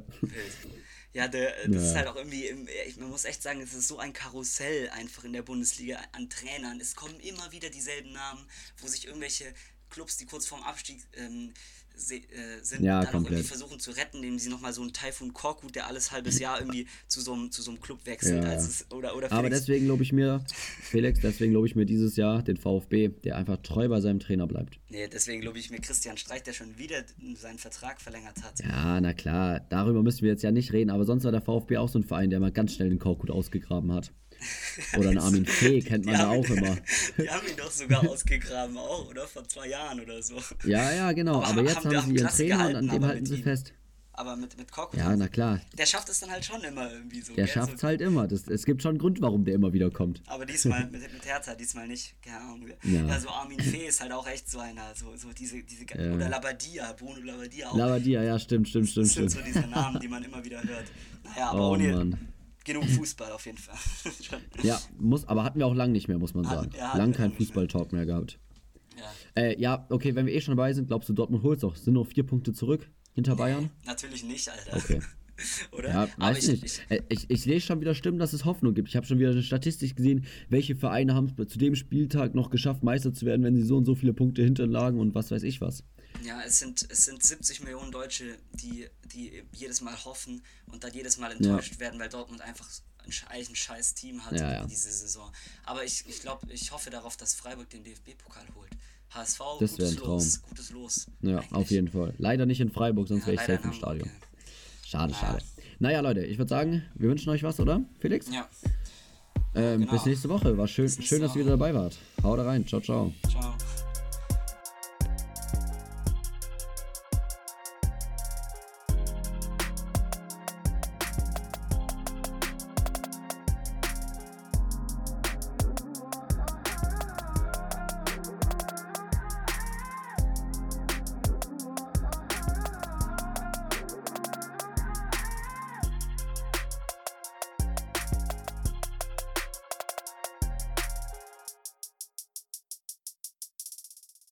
Ja, der, das ja. ist halt auch irgendwie, man muss echt sagen, es ist so ein Karussell einfach in der Bundesliga an Trainern. Es kommen immer wieder dieselben Namen, wo sich irgendwelche Clubs, die kurz vorm Abstieg ähm, äh, sind, ja, dann irgendwie versuchen zu retten, indem sie nochmal so einen Taifun Korkut, der alles halbes Jahr irgendwie zu so einem, zu so einem Club wechselt. Ja. Es, oder, oder Aber deswegen glaube ich mir, Felix, deswegen glaube ich mir dieses Jahr den VfB, der einfach treu bei seinem Trainer bleibt. Nee, deswegen glaube ich mir Christian Streich, der schon wieder seinen Vertrag verlängert hat. Ja, na klar, darüber müssen wir jetzt ja nicht reden, aber sonst war der VfB auch so ein Verein, der mal ganz schnell den Korkut ausgegraben hat. Oder ein Armin Fee kennt man ja auch immer. Die haben ihn doch sogar ausgegraben, auch, oder? Vor zwei Jahren oder so. Ja, ja, genau. Aber, aber jetzt haben, haben sie ihren Trainer gehalten, und an dem halten sie ihm. fest. Aber mit, mit Korkut. Ja, na klar. Der schafft es dann halt schon immer irgendwie so. Der schafft es so. halt immer. Das, es gibt schon einen Grund, warum der immer wieder kommt. Aber diesmal mit, mit Hertha, diesmal nicht. Keine Ahnung. Ja. ja, so Armin Fee ist halt auch echt so einer. So, so diese, diese, ja. Oder Labadia, Bruno Labadia auch. Labadia, ja, stimmt, stimmt, stimmt. Das sind so diese Namen, die man immer wieder hört. Naja, aber oh, ohne, Mann genug Fußball auf jeden Fall. ja, muss, aber hatten wir auch lang nicht mehr, muss man sagen. Ja, lang kein Fußball-Talk mehr gehabt. Ja. Äh, ja, okay, wenn wir eh schon dabei sind, glaubst du, Dortmund holt es auch? Sind noch vier Punkte zurück hinter nee, Bayern? Natürlich nicht, Alter. Okay. Oder? Ja, weiß ich, nicht. Ich, äh, ich, ich, lese schon wieder Stimmen, dass es Hoffnung gibt. Ich habe schon wieder eine Statistik gesehen, welche Vereine haben es zu dem Spieltag noch geschafft, Meister zu werden, wenn sie so und so viele Punkte hinterlagen und was weiß ich was. Ja, es sind, es sind 70 Millionen Deutsche, die, die jedes Mal hoffen und dann jedes Mal enttäuscht ja. werden, weil Dortmund einfach ein, ein scheiß Team hat ja, ja. diese Saison. Aber ich, ich glaube, ich hoffe darauf, dass Freiburg den DFB-Pokal holt. HSV, das gutes Traum. Los, gutes Los. Ja, eigentlich. auf jeden Fall. Leider nicht in Freiburg, sonst wäre ich safe im Stadion. Schade, schade. Naja, Leute, ich würde sagen, wir wünschen euch was, oder, Felix? Ja. Ähm, genau. Bis nächste Woche. War schön, schön dass ihr wieder dabei wart. Haut rein. Ciao, ciao. Ciao.